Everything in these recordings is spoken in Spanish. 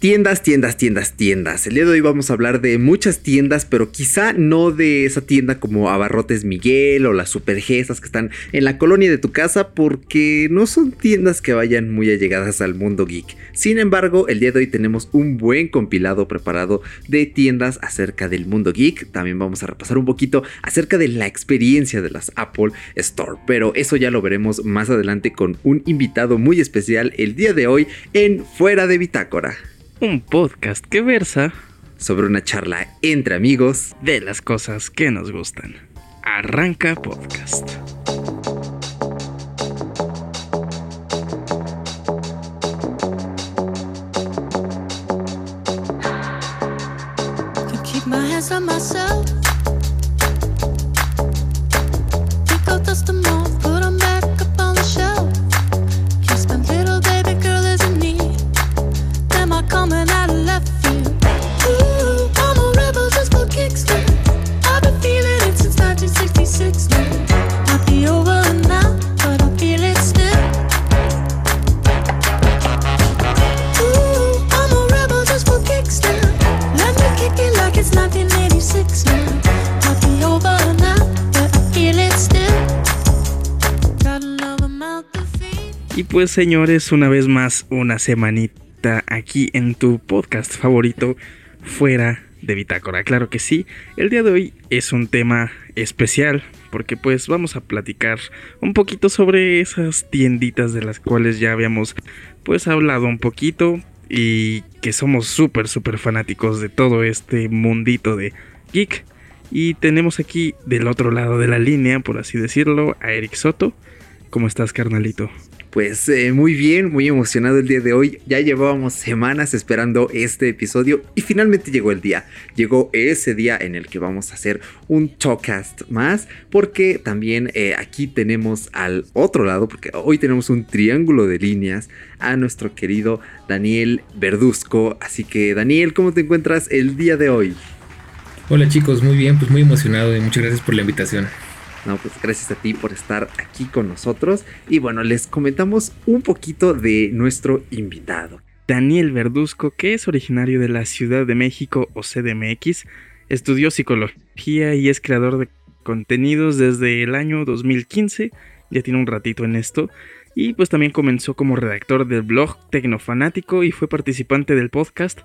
Tiendas, tiendas, tiendas, tiendas. El día de hoy vamos a hablar de muchas tiendas, pero quizá no de esa tienda como Abarrotes Miguel o las Supergesas que están en la colonia de tu casa, porque no son tiendas que vayan muy allegadas al mundo geek. Sin embargo, el día de hoy tenemos un buen compilado preparado de tiendas acerca del mundo geek. También vamos a repasar un poquito acerca de la experiencia de las Apple Store, pero eso ya lo veremos más adelante con un invitado muy especial el día de hoy en Fuera de Bitácora un podcast que versa sobre una charla entre amigos de las cosas que nos gustan. Arranca podcast. Pues señores, una vez más, una semanita aquí en tu podcast favorito, fuera de Bitácora. Claro que sí, el día de hoy es un tema especial porque pues vamos a platicar un poquito sobre esas tienditas de las cuales ya habíamos pues hablado un poquito y que somos súper súper fanáticos de todo este mundito de geek. Y tenemos aquí del otro lado de la línea, por así decirlo, a Eric Soto. ¿Cómo estás, carnalito? Pues eh, muy bien, muy emocionado el día de hoy. Ya llevábamos semanas esperando este episodio y finalmente llegó el día. Llegó ese día en el que vamos a hacer un talkcast más porque también eh, aquí tenemos al otro lado, porque hoy tenemos un triángulo de líneas a nuestro querido Daniel Verduzco. Así que Daniel, ¿cómo te encuentras el día de hoy? Hola chicos, muy bien, pues muy emocionado y muchas gracias por la invitación. No, pues gracias a ti por estar aquí con nosotros. Y bueno, les comentamos un poquito de nuestro invitado. Daniel Verduzco, que es originario de la Ciudad de México o CDMX, estudió psicología y es creador de contenidos desde el año 2015, ya tiene un ratito en esto, y pues también comenzó como redactor del blog Tecnofanático y fue participante del podcast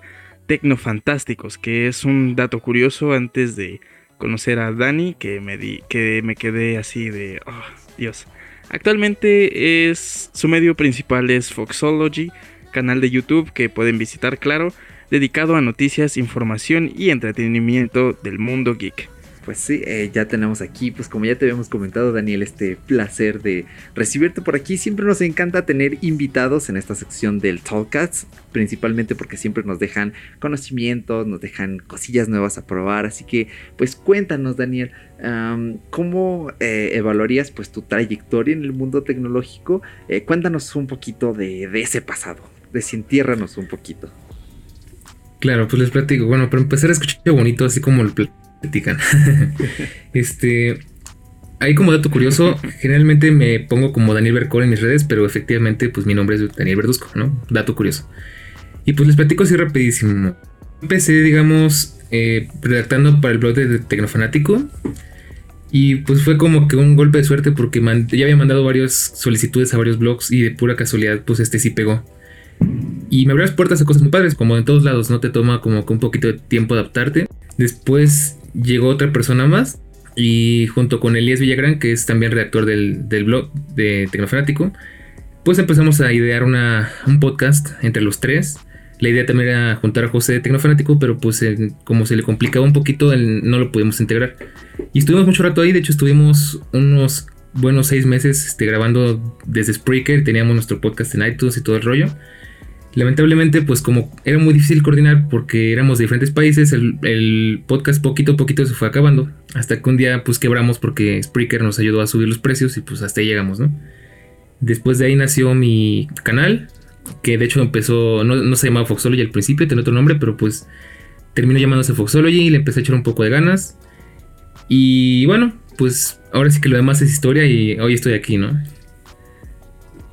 Tecnofantásticos, que es un dato curioso antes de conocer a Dani, que me, di, que me quedé así de, oh, Dios. Actualmente es su medio principal es Foxology, canal de YouTube que pueden visitar, claro, dedicado a noticias, información y entretenimiento del mundo geek pues sí, eh, ya tenemos aquí, pues como ya te habíamos comentado, Daniel, este placer de recibirte por aquí. Siempre nos encanta tener invitados en esta sección del Talkcast, principalmente porque siempre nos dejan conocimientos, nos dejan cosillas nuevas a probar. Así que, pues cuéntanos, Daniel, ¿cómo eh, evaluarías pues tu trayectoria en el mundo tecnológico? Eh, cuéntanos un poquito de, ese pasado, desentiérranos un poquito. Claro, pues les platico. Bueno, para empezar a escuchar bonito, así como el este. Ahí como dato curioso, generalmente me pongo como Daniel Bercor en mis redes, pero efectivamente pues mi nombre es Daniel Verduzco, ¿no? Dato curioso. Y pues les platico así rapidísimo. Empecé, digamos, eh, redactando para el blog de Tecnofanático. Y pues fue como que un golpe de suerte porque ya había mandado varias solicitudes a varios blogs y de pura casualidad pues este sí pegó. Y me abrió las puertas a cosas muy padres, como en todos lados, no te toma como que un poquito de tiempo adaptarte. Después llegó otra persona más y junto con Elías Villagrán, que es también redactor del, blog de Tecnofanático, pues empezamos a idear un podcast entre los tres. La idea también era juntar a José de Tecnofanático, pero pues como se le complicaba un poquito, no lo pudimos integrar. Y estuvimos mucho rato ahí, de hecho estuvimos unos buenos seis meses este, grabando desde Spreaker, teníamos nuestro podcast en iTunes y todo el rollo. Lamentablemente, pues como era muy difícil coordinar porque éramos de diferentes países, el, podcast poquito a poquito se fue acabando. Hasta que un día pues quebramos porque Spreaker nos ayudó a subir los precios y pues hasta ahí llegamos, ¿no? Después de ahí nació mi canal, que de hecho empezó, no, se llamaba Foxology al principio, tenía otro nombre, pero pues terminó llamándose Foxology y le empecé a echar un poco de ganas. Y bueno, pues ahora sí que lo demás es historia y hoy estoy aquí, ¿no?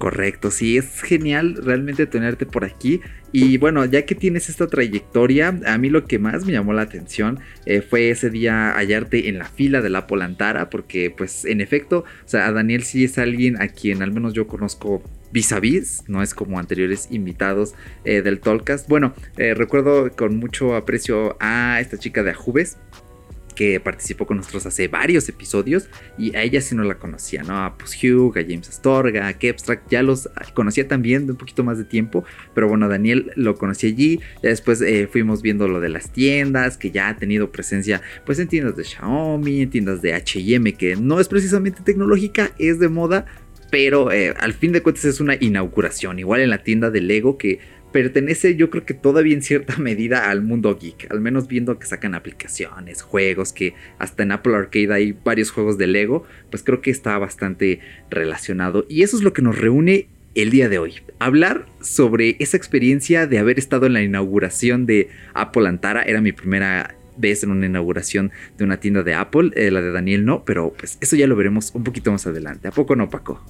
Correcto, sí, es genial realmente tenerte por aquí. Y bueno, ya que tienes esta trayectoria, a mí lo que más me llamó la atención eh, fue ese día hallarte en la fila de la Polantara, porque pues en efecto, o sea, a Daniel sí es alguien a quien al menos yo conozco vis a vis, no es como anteriores invitados eh, del Tolcast. Bueno, eh, recuerdo con mucho aprecio a esta chica de Ajubes que participó con nosotros hace varios episodios y a ella sí no la conocía, ¿no? A pues Hugh, a James Astorga, a Kepstrack, ya los conocía también de un poquito más de tiempo, pero bueno, Daniel lo conocí allí, ya después eh, fuimos viendo lo de las tiendas, que ya ha tenido presencia pues en tiendas de Xiaomi, en tiendas de H&M, que no es precisamente tecnológica, es de moda, pero eh, al fin de cuentas es una inauguración, igual en la tienda de Lego que pertenece yo creo que todavía en cierta medida al mundo geek, al menos viendo que sacan aplicaciones, juegos, que hasta en Apple Arcade hay varios juegos de Lego, pues creo que está bastante relacionado y eso es lo que nos reúne el día de hoy. Hablar sobre esa experiencia de haber estado en la inauguración de Apple Antara, era mi primera vez en una inauguración de una tienda de Apple, eh, la de Daniel no, pero pues eso ya lo veremos un poquito más adelante. ¿A poco no, Paco?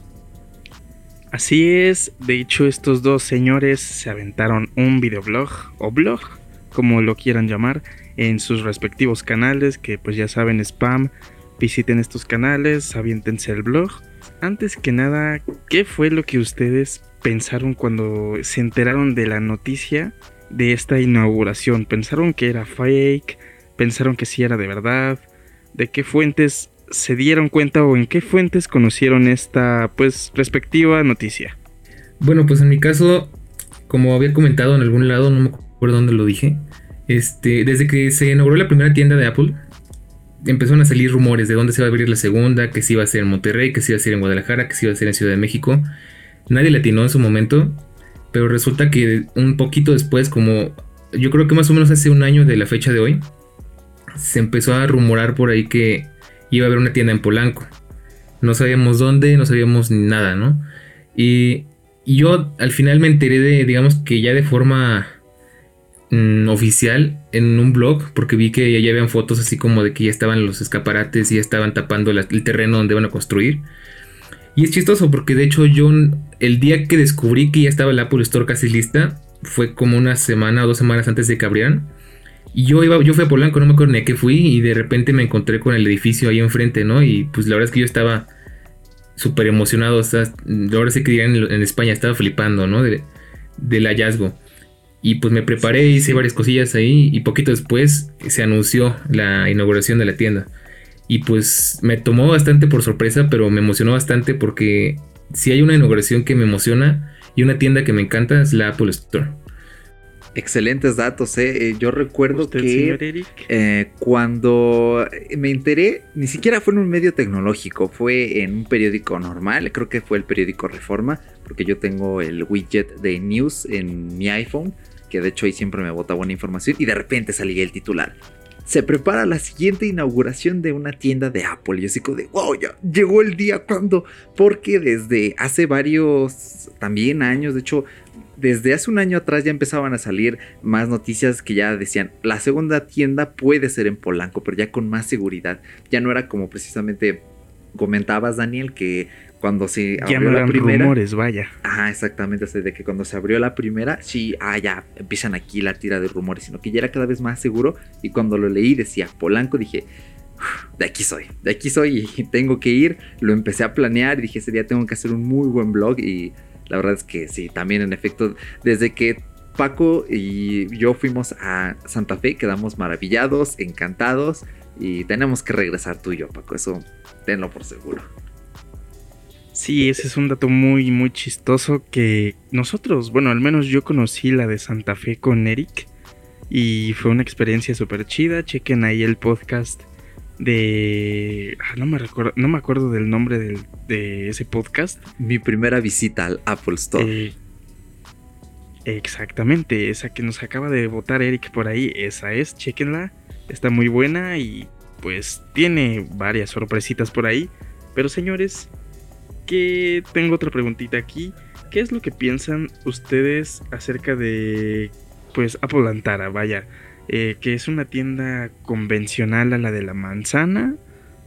Así es, de hecho estos dos señores se aventaron un videoblog o blog, como lo quieran llamar, en sus respectivos canales, que pues ya saben, spam, visiten estos canales, aviéntense el blog. Antes que nada, ¿qué fue lo que ustedes pensaron cuando se enteraron de la noticia de esta inauguración? ¿Pensaron que era fake? ¿Pensaron que sí era de verdad? ¿De qué fuentes se dieron cuenta o en qué fuentes conocieron esta pues respectiva noticia? Bueno, pues en mi caso, como había comentado en algún lado, no me acuerdo dónde lo dije, este, desde que se inauguró la primera tienda de Apple, empezaron a salir rumores de dónde se va a abrir la segunda, que si iba a ser en Monterrey, que si iba a ser en Guadalajara, que si iba a ser en Ciudad de México. Nadie le atinó en su momento, pero resulta que un poquito después, como yo creo que más o menos hace un año de la fecha de hoy, se empezó a rumorar por ahí que iba a haber una tienda en Polanco. No sabíamos dónde, no sabíamos nada, ¿no? Y, yo al final me enteré de, digamos que ya de forma mm, oficial en un blog, porque vi que ya habían fotos así como de que ya estaban los escaparates y ya estaban tapando el terreno donde van a construir. Y es chistoso porque de hecho yo el día que descubrí que ya estaba el Apple Store casi lista, fue como una semana o dos semanas antes de que abrieran. Y yo iba, yo fui a Polanco, no me acuerdo ni a qué fui, y de repente me encontré con el edificio ahí enfrente, ¿no? Y pues la verdad es que yo estaba súper emocionado, o sea, ahora sí que en, España, estaba flipando, ¿no? De, del hallazgo. Y pues me preparé, hice varias cosillas ahí, y poquito después se anunció la inauguración de la tienda. Y pues me tomó bastante por sorpresa, pero me emocionó bastante porque si hay una inauguración que me emociona y una tienda que me encanta es la Apple Store. Excelentes datos, ¿eh? eh yo recuerdo que eh, cuando me enteré, ni siquiera fue en un medio tecnológico, fue en un periódico normal, creo que fue el periódico Reforma, porque yo tengo el widget de news en mi iPhone, que de hecho ahí siempre me bota buena información, y de repente salía el titular. Se prepara la siguiente inauguración de una tienda de Apple. Y yo así como de, wow, ya llegó el día cuando. Porque desde hace varios también años, de hecho, desde hace un año atrás ya empezaban a salir más noticias que ya decían, la segunda tienda puede ser en Polanco, pero ya con más seguridad. Ya no era como precisamente comentabas, Daniel, que cuando se abrió ya no la primera. rumores, vaya. Ah, exactamente, o de que cuando se abrió la primera, sí, ah, ya empiezan aquí la tira de rumores, sino que ya era cada vez más seguro. Y cuando lo leí decía Polanco, dije, de aquí soy, de aquí soy y tengo que ir. Lo empecé a planear y dije, ese día tengo que hacer un muy buen blog y la verdad es que sí, también en efecto, desde que Paco y yo fuimos a Santa Fe, quedamos maravillados, encantados y tenemos que regresar tú y yo, Paco, eso tenlo por seguro. Sí, ese es un dato muy, muy chistoso que nosotros, bueno, al menos yo conocí la de Santa Fe con Eric y fue una experiencia súper chida. Chequen ahí el podcast de... Ah, no, me recuerdo, no me acuerdo del nombre de ese podcast. Mi primera visita al Apple Store. Eh, exactamente, esa que nos acaba de votar Eric por ahí, esa es, chequenla, está muy buena y pues tiene varias sorpresitas por ahí. Pero señores, que tengo otra preguntita aquí. ¿Qué es lo que piensan ustedes acerca de pues Apple Antara? Vaya, eh, que es una tienda convencional a la de la manzana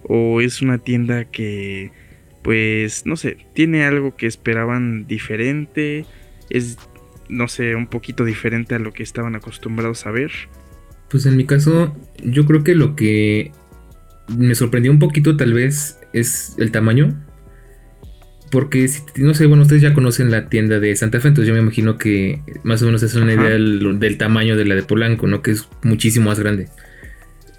o es una tienda que pues no sé, tiene algo que esperaban diferente, es, no sé, un poquito diferente a lo que estaban acostumbrados a ver. Pues en mi caso, yo creo que lo que me sorprendió un poquito tal vez es el tamaño. Porque, no sé, bueno, ustedes ya conocen la tienda de Santa Fe, entonces yo me imagino que más o menos es una idea del, tamaño de la de Polanco, ¿no? Que es muchísimo más grande.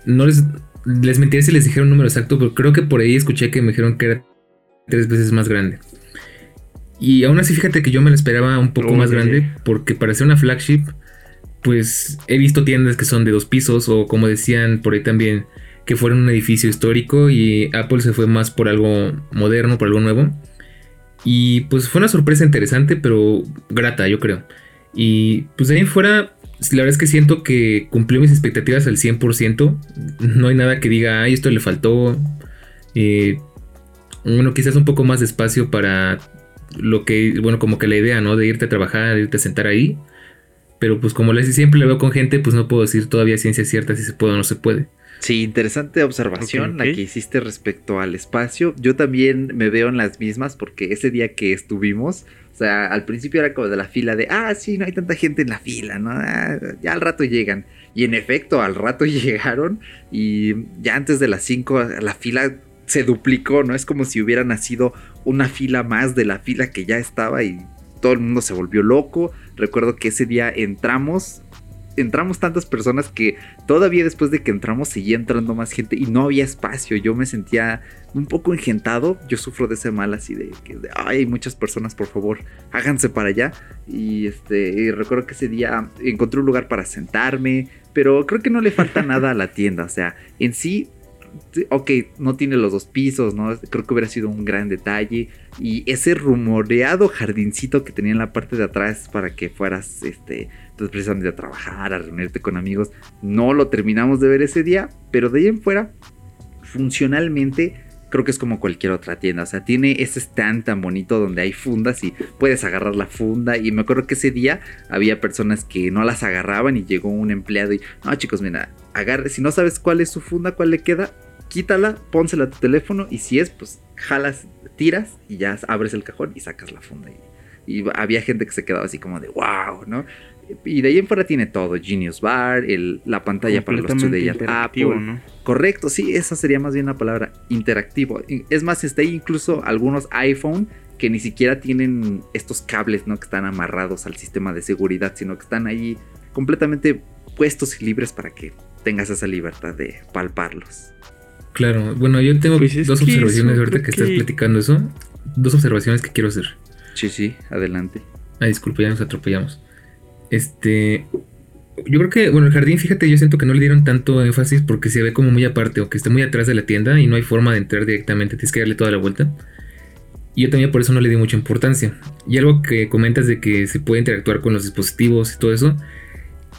No les, les mentiría si les dijera un número exacto, pero creo que por ahí escuché que me dijeron que era tres veces más grande. Y aún así, fíjate que yo me la esperaba un poco más grande, porque para ser una flagship, pues he visto tiendas que son de dos pisos, o como decían por ahí también, que fueron un edificio histórico, y Apple se fue más por algo moderno, por algo nuevo. Y pues fue una sorpresa interesante, pero grata, yo creo. Y pues de ahí fuera, la verdad es que siento que cumplió mis expectativas al 100%. No hay nada que diga, ay, esto le faltó. Eh, bueno, quizás un poco más de espacio para lo que, bueno, como que la idea, ¿no? De irte a trabajar, de irte a sentar ahí. Pero pues como les siempre le veo con gente, pues no puedo decir todavía ciencia cierta si se puede o no se puede. Sí, interesante observación la que hiciste respecto al espacio. Yo también me veo en las mismas porque ese día que estuvimos, o sea, al principio era como de la fila de, ah, sí, no hay tanta gente en la fila, ¿no? Ah, ya al rato llegan. Y en efecto, al rato llegaron y ya antes de las 5 la fila se duplicó, ¿no? Es como si hubiera nacido una fila más de la fila que ya estaba y todo el mundo se volvió loco. Recuerdo que ese día entramos entramos tantas personas que todavía después de que entramos seguía entrando más gente y no había espacio. Yo me sentía un poco engentado. Yo sufro de ese mal así de que hay muchas personas, por favor, háganse para allá. Y este recuerdo que ese día encontré un lugar para sentarme, pero creo que no le falta nada a la tienda. O sea, en sí ok, no tiene los dos pisos, ¿no? Creo que hubiera sido un gran detalle. Y ese rumoreado jardincito que tenía en la parte de atrás para que fueras, este, entonces precisamente a trabajar, a reunirte con amigos. No lo terminamos de ver ese día, pero de ahí en fuera, funcionalmente creo que es como cualquier otra tienda. O sea, tiene ese stand tan bonito donde hay fundas y puedes agarrar la funda. Y me acuerdo que ese día había personas que no las agarraban y llegó un empleado y, no chicos, mira, agarre, si no sabes cuál es su funda, cuál le queda, quítala, pónsela a tu teléfono y si es, pues jalas, tiras y ya abres el cajón y sacas la funda. Y, y había gente que se quedaba así como de, wow, ¿no? Y de ahí en fuera tiene todo, Genius Bar, el, la pantalla para los Today Apple. ¿no? Correcto, sí, esa sería más bien la palabra interactivo. Es más, está ahí incluso algunos iPhone que ni siquiera tienen estos cables, ¿no? Que están amarrados al sistema de seguridad, sino que están ahí completamente puestos y libres para que tengas esa libertad de palparlos. Claro, bueno, yo tengo pues dos observaciones ahorita que, estás platicando eso. Dos observaciones que quiero hacer. Sí, sí, adelante. Ah, disculpa, ya nos atropellamos. Este. Yo creo que, bueno, el jardín, fíjate, yo siento que no le dieron tanto énfasis porque se ve como muy aparte o que está muy atrás de la tienda y no hay forma de entrar directamente, tienes que darle toda la vuelta. Y yo también por eso no le di mucha importancia. Y algo que comentas de que se puede interactuar con los dispositivos y todo eso,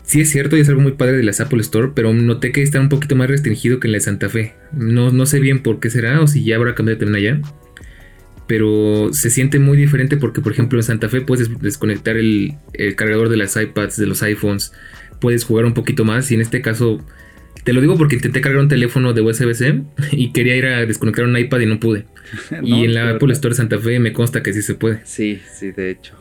sí es cierto y es algo muy padre de las Apple Store, pero noté que está un poquito más restringido que en la de Santa Fe. No, no sé bien por qué será o si ya habrá cambiado también allá pero se siente muy diferente porque, por ejemplo, en Santa Fe puedes desconectar el, cargador de las iPads, de los iPhones, puedes jugar un poquito más y en este caso, te lo digo porque intenté cargar un teléfono de USB-C y quería ir a desconectar un iPad y no pude. y en la Apple Store Santa Fe me consta que sí se puede. Sí, sí, de hecho.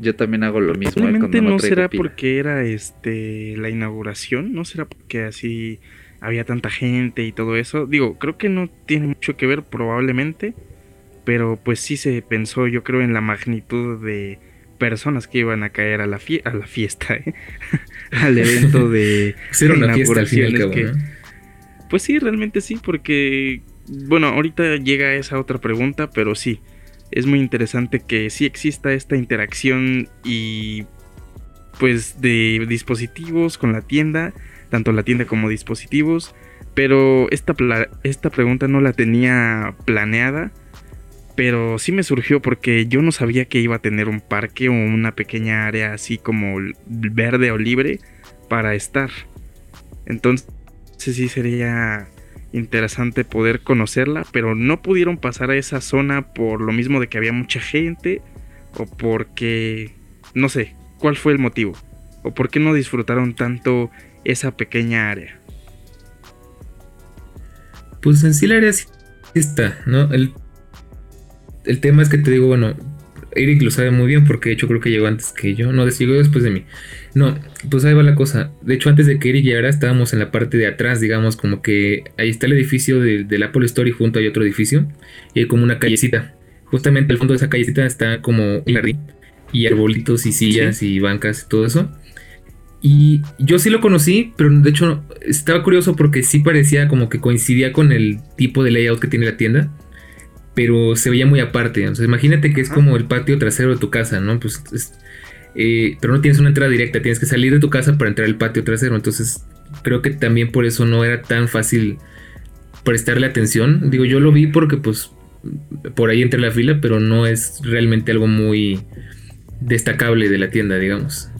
Yo también hago lo mismo. Posiblemente no, no será porque era este la inauguración, no será porque así había tanta gente y todo eso. Digo, creo que no tiene mucho que ver probablemente pero pues sí se pensó, yo creo, en la magnitud de personas que iban a caer a la, a la fiesta, ¿eh? al evento de inauguraciones. que, Pues sí, realmente sí, porque, bueno, ahorita llega esa otra pregunta, pero sí, es muy interesante que sí exista esta interacción y pues de dispositivos con la tienda, tanto la tienda como dispositivos, pero esta, esta pregunta no la tenía planeada pero sí me surgió porque yo no sabía que iba a tener un parque o una pequeña área así como verde o libre para estar. Entonces sí sería interesante poder conocerla, pero no pudieron pasar a esa zona por lo mismo de que había mucha gente o porque no sé, cuál fue el motivo o por qué no disfrutaron tanto esa pequeña área. Pues en sí la área está, ¿no? El el tema es que te digo, bueno, Eric lo sabe muy bien porque de hecho creo que llegó antes que yo. No, llegó después de mí. No, pues ahí va la cosa. De hecho, antes de que Eric llegara, estábamos en la parte de atrás, digamos, como que ahí está el edificio del Apple Store y junto hay otro edificio. Y hay como una callecita. Justamente al fondo de esa callecita está como un jardín y arbolitos y sillas y bancas y todo eso. Y yo sí lo conocí, pero de hecho estaba curioso porque sí parecía como que coincidía con el tipo de layout que tiene la tienda pero se veía muy aparte. O sea, imagínate que es como el patio trasero de tu casa, ¿no? Pues eh, pero no tienes una entrada directa, tienes que salir de tu casa para entrar al patio trasero. Entonces, creo que también por eso no era tan fácil prestarle atención. Digo, yo lo vi porque pues por ahí entré la fila, pero no es realmente algo muy destacable de la tienda, digamos.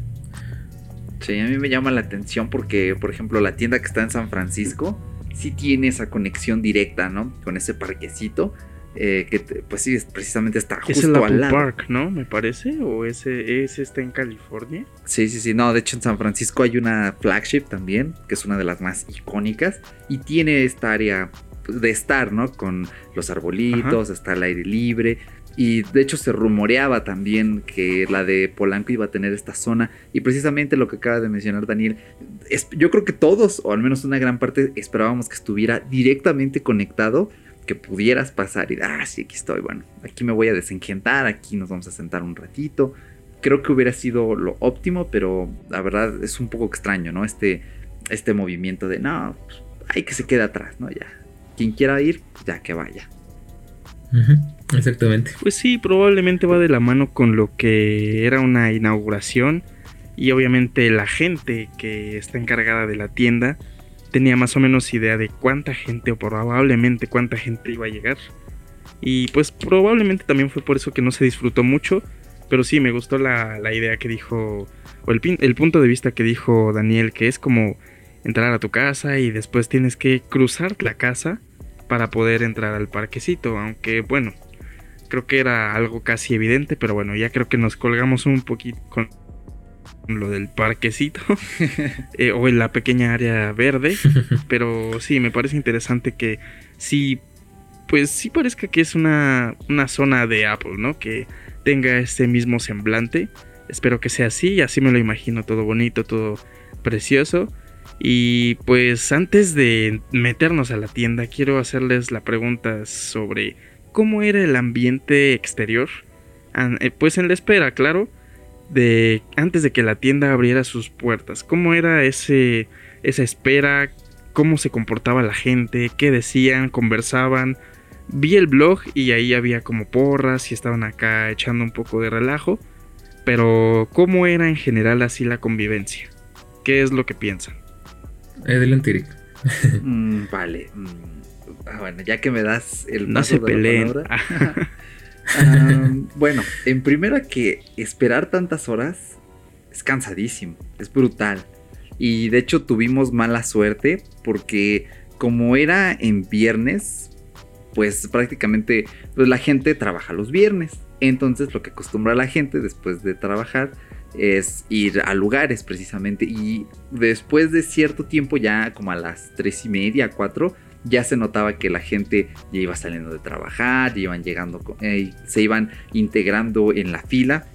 Sí, a mí me llama la atención porque, por ejemplo, la tienda que está en San Francisco sí tiene esa conexión directa, ¿no? Con ese parquecito. Eh, que pues sí, precisamente está justo es el al lado. Park, ¿no? Me parece, o ese, ese está en California. Sí, sí, sí, no, de hecho en San Francisco hay una flagship también, que es una de las más icónicas, y tiene esta área de estar, ¿no? Con los arbolitos, está el aire libre, y de hecho se rumoreaba también que la de Polanco iba a tener esta zona. Y precisamente lo que acaba de mencionar Daniel, yo creo que todos, o al menos una gran parte, esperábamos que estuviera directamente conectado que pudieras pasar y, ah, sí, aquí estoy, bueno, aquí me voy a desencantar, aquí nos vamos a sentar un ratito. Creo que hubiera sido lo óptimo, pero la verdad es un poco extraño, ¿no? Este, este movimiento de, no, pues, hay que se quede atrás, ¿no? Ya, quien quiera ir, ya que vaya. Exactamente. Pues sí, probablemente va de la mano con lo que era una inauguración y obviamente la gente que está encargada de la tienda tenía más o menos idea de cuánta gente o probablemente cuánta gente iba a llegar. Y pues probablemente también fue por eso que no se disfrutó mucho. Pero sí, me gustó la, idea que dijo, o el, el punto de vista que dijo Daniel, que es como entrar a tu casa y después tienes que cruzar la casa para poder entrar al parquecito. Aunque bueno, creo que era algo casi evidente, pero bueno, ya creo que nos colgamos un poquito con lo del parquecito eh, o en la pequeña área verde. Pero sí, me parece interesante que sí, pues sí parezca que es una, una zona de Apple, ¿no? Que tenga este mismo semblante. Espero que sea así, así me lo imagino, todo bonito, todo precioso. Y pues antes de meternos a la tienda, quiero hacerles la pregunta sobre cómo era el ambiente exterior. Eh, pues en la espera, claro de antes de que la tienda abriera sus puertas. ¿Cómo era ese esa espera? ¿Cómo se comportaba la gente? ¿Qué decían? ¿Conversaban? Vi el blog y ahí había como porras y estaban acá echando un poco de relajo. Pero ¿cómo era en general así la convivencia? ¿Qué es lo que piensan? Adelante, Eric. Mm, vale. Mm, ah, bueno, ya que me das el no se peleen. bueno, en primera que esperar tantas horas es cansadísimo, es brutal. Y de hecho tuvimos mala suerte porque como era en viernes, pues prácticamente pues la gente trabaja los viernes. Entonces lo que acostumbra la gente después de trabajar es ir a lugares precisamente. Y después de cierto tiempo, ya como a las tres y media, cuatro, ya se notaba que la gente ya iba saliendo de trabajar, ya iban llegando, eh, se iban integrando en la fila.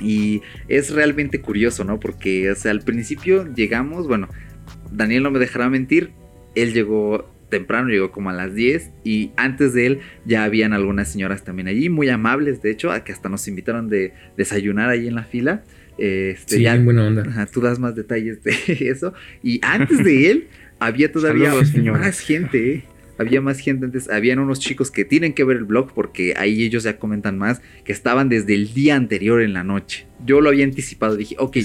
Y es realmente curioso, ¿no? Porque, o sea, al principio llegamos, bueno, Daniel no me dejará mentir, él llegó temprano, llegó como a las 10 y antes de él ya habían algunas señoras también allí, muy amables, de hecho, que hasta nos invitaron de desayunar ahí en la fila. Este, sí, ya, buena onda. tú das más detalles de eso. Y antes de él, había todavía más gente, ¿eh? Había más gente antes, habían unos chicos que tienen que ver el blog porque ahí ellos ya comentan más, que estaban desde el día anterior en la noche. Yo lo había anticipado, dije, ok,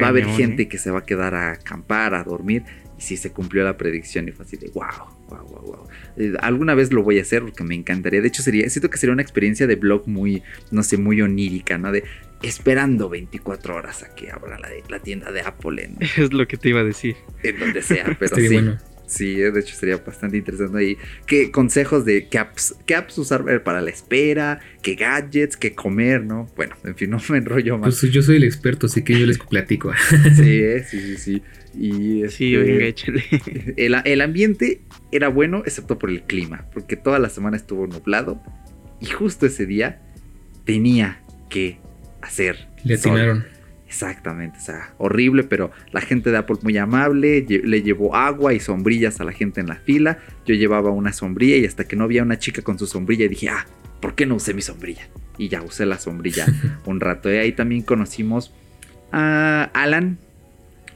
va a haber gente ¿eh? que se va a quedar a acampar, a dormir, y sí se cumplió la predicción y fue así de, wow, wow, wow, wow. Eh, alguna vez lo voy a hacer porque me encantaría, de hecho sería, siento que sería una experiencia de blog muy, no sé, muy onírica, ¿no? De esperando 24 horas a que abra la, tienda de Apple. En, es lo que te iba a decir. En donde sea, pero sí. Sí, de hecho sería bastante interesante ahí. ¿Qué consejos de qué apps, qué apps usar para la espera? ¿Qué gadgets? ¿Qué comer? ¿No? Bueno, en fin, no me enrollo más. Pues yo soy el experto, así que yo les platico. sí, eh, sí, sí, sí. Y sí, venga, échale. El, el ambiente era bueno, excepto por el clima, porque toda la semana estuvo nublado Y justo ese día tenía que hacer. Le atinaron. Exactamente, o sea, horrible, pero la gente de Apple muy amable, le llevó agua y sombrillas a la gente en la fila. Yo llevaba una sombrilla y hasta que no había una chica con su sombrilla dije, ah, ¿por qué no usé mi sombrilla? Y ya usé la sombrilla un rato. Y ahí también conocimos a Alan,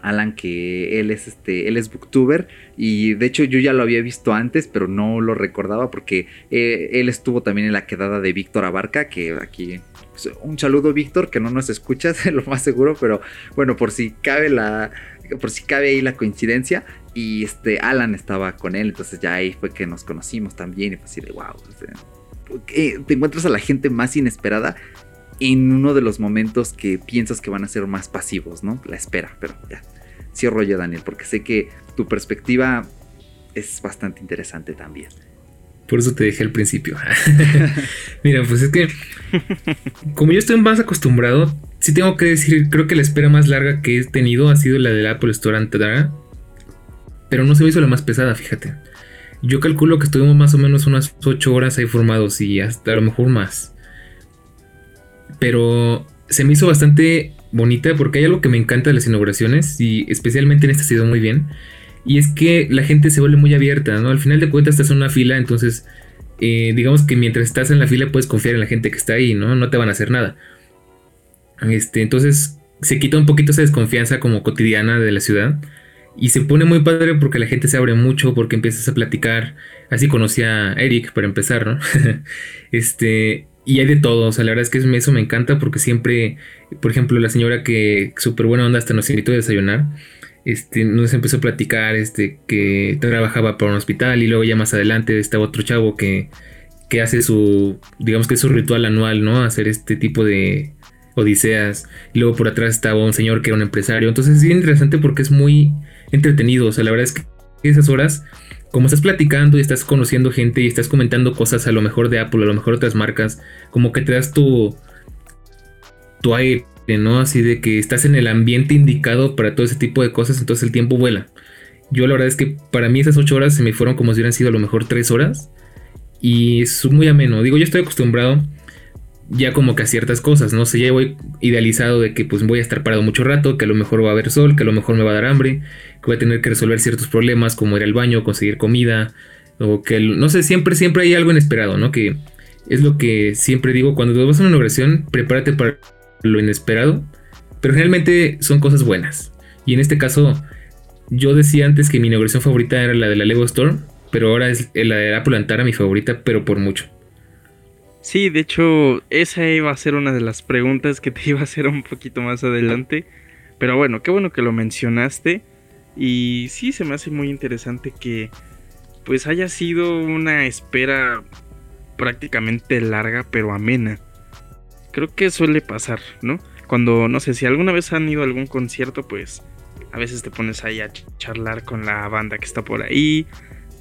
Alan que él es este él es booktuber y de hecho yo ya lo había visto antes pero no lo recordaba porque eh, él estuvo también en la quedada de Víctor Abarca que aquí un saludo Víctor que no nos escuchas lo más seguro pero bueno por si cabe la por si cabe ahí la coincidencia y este Alan estaba con él entonces ya ahí fue que nos conocimos también y fue así de wow este, te encuentras a la gente más inesperada en uno de los momentos que piensas que van a ser más pasivos, ¿no? La espera, pero ya. Cierro yo, Daniel, porque sé que tu perspectiva es bastante interesante también. Por eso te dejé al principio. Mira, pues es que como yo estoy más acostumbrado, sí tengo que decir, creo que la espera más larga que he tenido ha sido la del Apple Store Antara, pero no se me hizo la más pesada, fíjate. Yo calculo que estuvimos más o menos unas 8 horas ahí formados y hasta a lo mejor más. Pero se me hizo bastante bonita porque hay algo que me encanta de las inauguraciones y especialmente en esta ha sido muy bien. Y es que la gente se vuelve muy abierta, ¿no? Al final de cuentas estás en una fila, entonces eh, digamos que mientras estás en la fila puedes confiar en la gente que está ahí, ¿no? No te van a hacer nada. Este, entonces se quita un poquito esa desconfianza como cotidiana de la ciudad. Y se pone muy padre porque la gente se abre mucho, porque empiezas a platicar. Así conocí a Eric para empezar, ¿no? este, y hay de todo, o sea, la verdad es que eso me encanta porque siempre, por ejemplo, la señora que súper buena onda hasta nos invitó a desayunar, este, nos empezó a platicar este, que trabajaba para un hospital y luego ya más adelante estaba otro chavo que, hace su, digamos que es su ritual anual, ¿no? Hacer este tipo de odiseas. Y luego por atrás estaba un señor que era un empresario. Entonces es bien interesante porque es muy entretenido, o sea, la verdad es que esas horas como estás platicando y estás conociendo gente y estás comentando cosas a lo mejor de Apple, a lo mejor otras marcas, como que te das tu, tu aire, ¿no? Así de que estás en el ambiente indicado para todo ese tipo de cosas, entonces el tiempo vuela. Yo la verdad es que para mí esas ocho horas se me fueron como si hubieran sido a lo mejor tres horas. Y es muy ameno. Digo, yo estoy acostumbrado ya como que a ciertas cosas, ¿no? sé, ya voy idealizado de que pues voy a estar parado mucho rato, que a lo mejor va a haber sol, que a lo mejor me va a dar hambre, que voy a tener que resolver ciertos problemas como ir al baño, conseguir comida, o que, no sé, siempre, siempre hay algo inesperado, ¿no? Que es lo que siempre digo, cuando vas a una inauguración, prepárate para lo inesperado, pero generalmente son cosas buenas. Y en este caso, yo decía antes que mi inauguración favorita era la de la Lego Store, pero ahora es la de Apple Antara mi favorita, pero por mucho. Sí, de hecho, esa iba a ser una de las preguntas que te iba a hacer un poquito más adelante. Pero bueno, qué bueno que lo mencionaste. Y sí, se me hace muy interesante que pues haya sido una espera prácticamente larga pero amena. Creo que suele pasar, ¿no? Cuando, no sé, si alguna vez han ido a algún concierto, pues a veces te pones ahí a charlar con la banda que está por ahí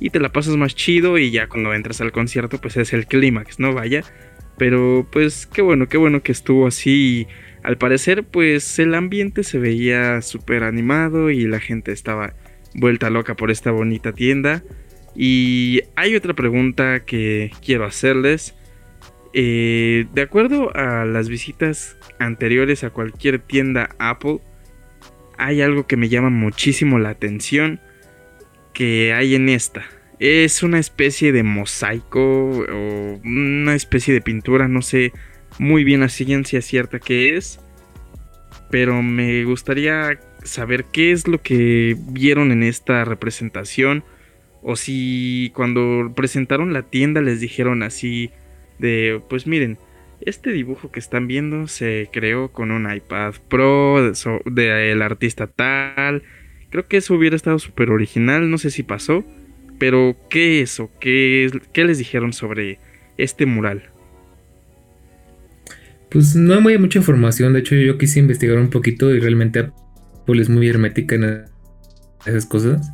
y te la pasas más chido y ya cuando entras al concierto pues es el clímax, ¿no? Vaya. Pero pues qué bueno, qué bueno que estuvo así. Al parecer pues el ambiente se veía súper animado y la gente estaba vuelta loca por esta bonita tienda. Y hay otra pregunta que quiero hacerles. Eh, de acuerdo a las visitas anteriores a cualquier tienda Apple, hay algo que me llama muchísimo la atención que hay en esta. Es una especie de mosaico o una especie de pintura, no sé muy bien a ciencia cierta qué es. Pero me gustaría saber qué es lo que vieron en esta representación. O si cuando presentaron la tienda les dijeron así de, pues miren, este dibujo que están viendo se creó con un iPad Pro del artista tal Creo que eso hubiera estado súper original, no sé si pasó, pero ¿qué es o qué, qué les dijeron sobre este mural? Pues no hay mucha información, de hecho yo quise investigar un poquito y realmente Apple es muy hermética en esas cosas.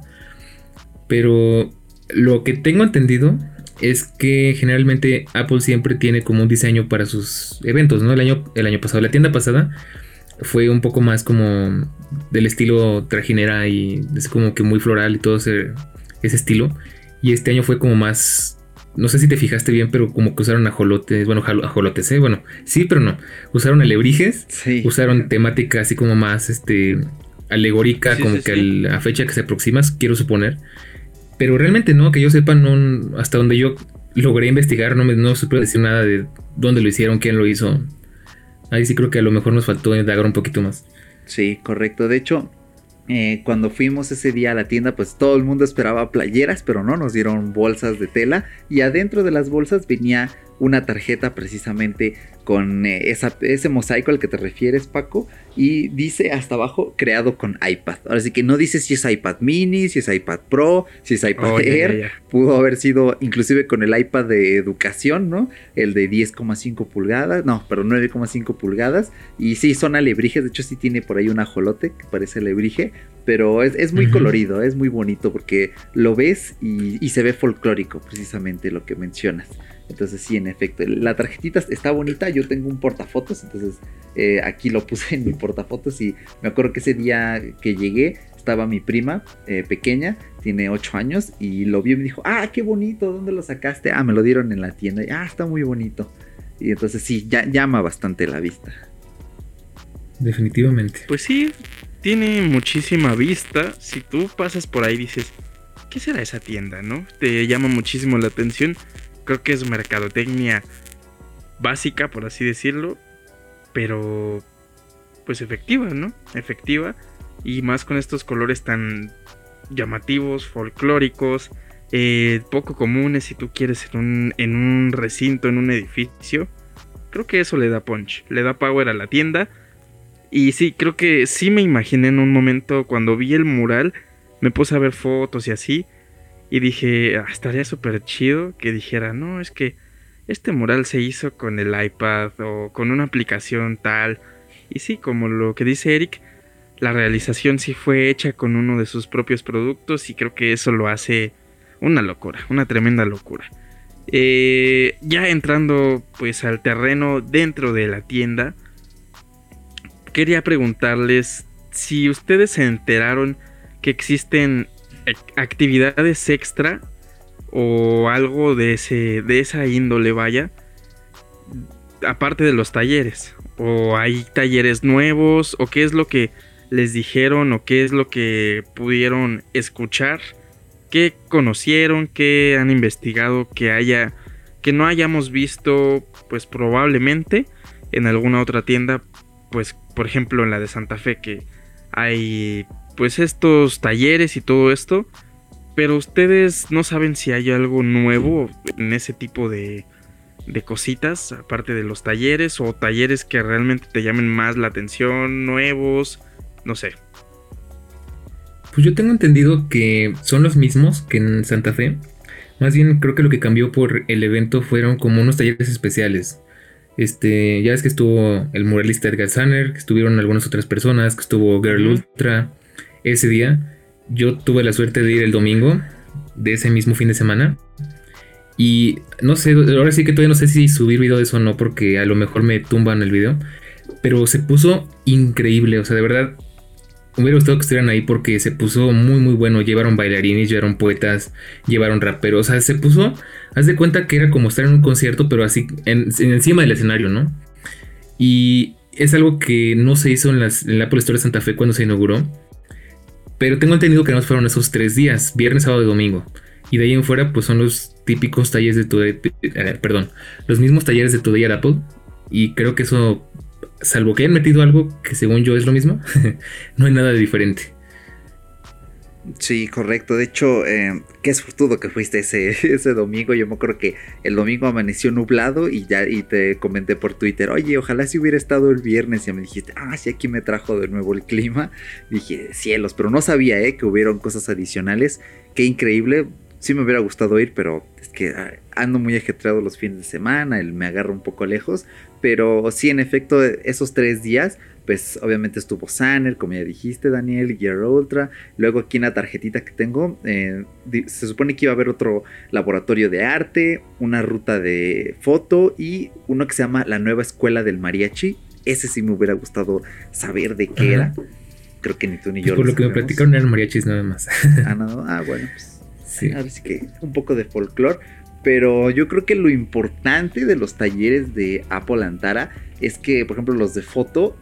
Pero lo que tengo entendido es que generalmente Apple siempre tiene como un diseño para sus eventos, ¿no? El año, el año pasado, la tienda pasada fue un poco más como del estilo trajinera y es como que muy floral y todo ese, ese estilo. Y este año fue como más no sé si te fijaste bien, pero como que usaron ajolotes, bueno, ajolotes, ¿eh? Bueno, sí, pero no. Usaron alebrijes, usaron temática así como más, este, alegórica, como que a la fecha que se aproxima, quiero suponer. Pero realmente no, que yo sepa, no, hasta donde yo logré investigar, no me no supe decir nada de dónde lo hicieron, quién lo hizo. Ahí sí creo que a lo mejor nos faltó indagar un poquito más. Sí, correcto. De hecho, eh, cuando fuimos ese día a la tienda, pues todo el mundo esperaba playeras, pero no, nos dieron bolsas de tela y adentro de las bolsas venía una tarjeta precisamente con eh, ese mosaico al que te refieres, Paco, y dice hasta abajo creado con iPad. Ahora sí que no dice si es iPad mini, si es iPad Pro, si es iPad Air. Pudo haber sido inclusive con el iPad de educación, ¿no? El de 10,5 pulgadas, no, pero 9,5 pulgadas. Y sí, son alebrijes, de hecho sí tiene por ahí un ajolote que parece alebrije, pero es, muy colorido, es muy bonito porque lo ves y se ve folclórico, precisamente lo que mencionas. Entonces sí, en efecto, la tarjetita está bonita, yo tengo un portafotos, entonces eh, aquí lo puse en mi portafotos y me acuerdo que ese día que llegué estaba mi prima eh, pequeña, tiene 8 años, y lo vio y me dijo, ah, qué bonito, ¿dónde lo sacaste? Ah, me lo dieron en la tienda, y, ah, está muy bonito. Y entonces sí, ya, llama bastante la vista. Definitivamente. Pues sí, tiene muchísima vista. Si tú pasas por ahí dices, ¿qué será esa tienda, no? Te llama muchísimo la atención creo que es mercadotecnia básica, por así decirlo, pero pues efectiva, ¿no? Efectiva y más con estos colores tan llamativos, folclóricos, eh, poco comunes si tú quieres en un, en un recinto, en un edificio. Creo que eso le da punch, le da power a la tienda. Y sí, creo que sí me imaginé en un momento cuando vi el mural, me puse a ver fotos y así. Y dije, ah, estaría súper chido que dijera, no, es que este mural se hizo con el iPad o con una aplicación tal. Y sí, como lo que dice Eric, la realización sí fue hecha con uno de sus propios productos y creo que eso lo hace una locura, una tremenda locura. Eh, ya entrando pues al terreno dentro de la tienda, quería preguntarles si ustedes se enteraron que existen actividades extra o algo de, ese, de esa índole, vaya, aparte de los talleres. O hay talleres nuevos, o qué es lo que les dijeron, o qué es lo que pudieron escuchar, qué conocieron, qué han investigado, que haya, que no hayamos visto, pues probablemente en alguna otra tienda, pues por ejemplo en la de Santa Fe, que hay pues estos talleres y todo esto. Pero ustedes no saben si hay algo nuevo en ese tipo de, de cositas, aparte de los talleres o talleres que realmente te llamen más la atención, nuevos, no sé. Pues yo tengo entendido que son los mismos que en Santa Fe. Más bien creo que lo que cambió por el evento fueron como unos talleres especiales. Este, ya es que estuvo el muralista Edgar Sanner, que estuvieron algunas otras personas, que estuvo Girl Ultra, ese día. Yo tuve la suerte de ir el domingo de ese mismo fin de semana. Y no sé, ahora sí que todavía no sé si subir video de eso o no, porque a lo mejor me tumban el video. Pero se puso increíble, o sea, de verdad, hubiera gustado que estuvieran ahí porque se puso muy, muy bueno. Llevaron bailarines, llevaron poetas, llevaron raperos, o sea, se puso, haz de cuenta que era como estar en un concierto, pero así, encima del escenario, ¿no? Y es algo que no se hizo en, en la Apple Store de Santa Fe cuando se inauguró. Pero tengo entendido que no fueron esos tres días, viernes, sábado y domingo. Y de ahí en fuera, pues son los típicos talleres de tu... Eh, perdón, los mismos talleres de Today at Apple. Y creo que eso, salvo que hayan metido algo que según yo es lo mismo, no hay nada de diferente. Sí, correcto. De hecho, eh, qué suertudo que fuiste ese, ese domingo. Yo me acuerdo que el domingo amaneció nublado y ya y te comenté por Twitter, oye, ojalá si hubiera estado el viernes. Y me dijiste, ah, sí, aquí me trajo de nuevo el clima. Dije, cielos, pero no sabía eh, que hubieron cosas adicionales. Qué increíble. Sí me hubiera gustado ir, pero es que ah, ando muy ajetreado los fines de semana, él me agarra un poco lejos. Pero sí, en efecto, esos tres días pues obviamente estuvo Sanner, como ya dijiste, Daniel, Gear Ultra. Luego aquí en la tarjetita que tengo, eh, se supone que iba a haber otro laboratorio de arte, una ruta de foto y uno que se llama La Nueva Escuela del Mariachi. Ese sí me hubiera gustado saber de qué era. Creo que ni tú ni pues yo. por lo, que me platicaron eran mariachis nada más. ah, no, ah, bueno, pues. Sí. A ver si que un poco de folclore. Pero yo creo que lo importante de los talleres de Apple Antara es que, por ejemplo, los de foto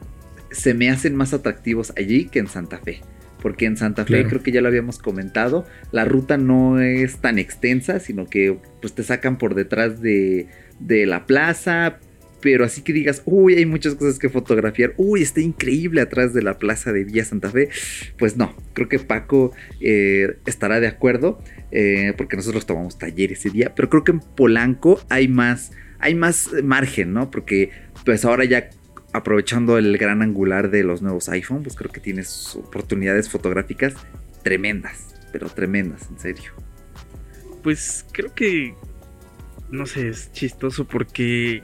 se me hacen más atractivos allí que en Santa Fe. Porque en Santa Fe creo que ya lo habíamos comentado, la ruta no es tan extensa, sino que pues te sacan por detrás de, de la plaza, pero así que digas, uy, hay muchas cosas que fotografiar, uy, está increíble atrás de la plaza de Villa Santa Fe, pues no, creo que Paco eh, estará de acuerdo, eh, porque nosotros tomamos taller ese día, pero creo que en Polanco hay más, hay más margen, ¿no? Porque pues ahora ya aprovechando el gran angular de los nuevos iPhone, pues creo que tienes oportunidades fotográficas tremendas, pero tremendas, en serio. Pues creo que, no sé, es chistoso porque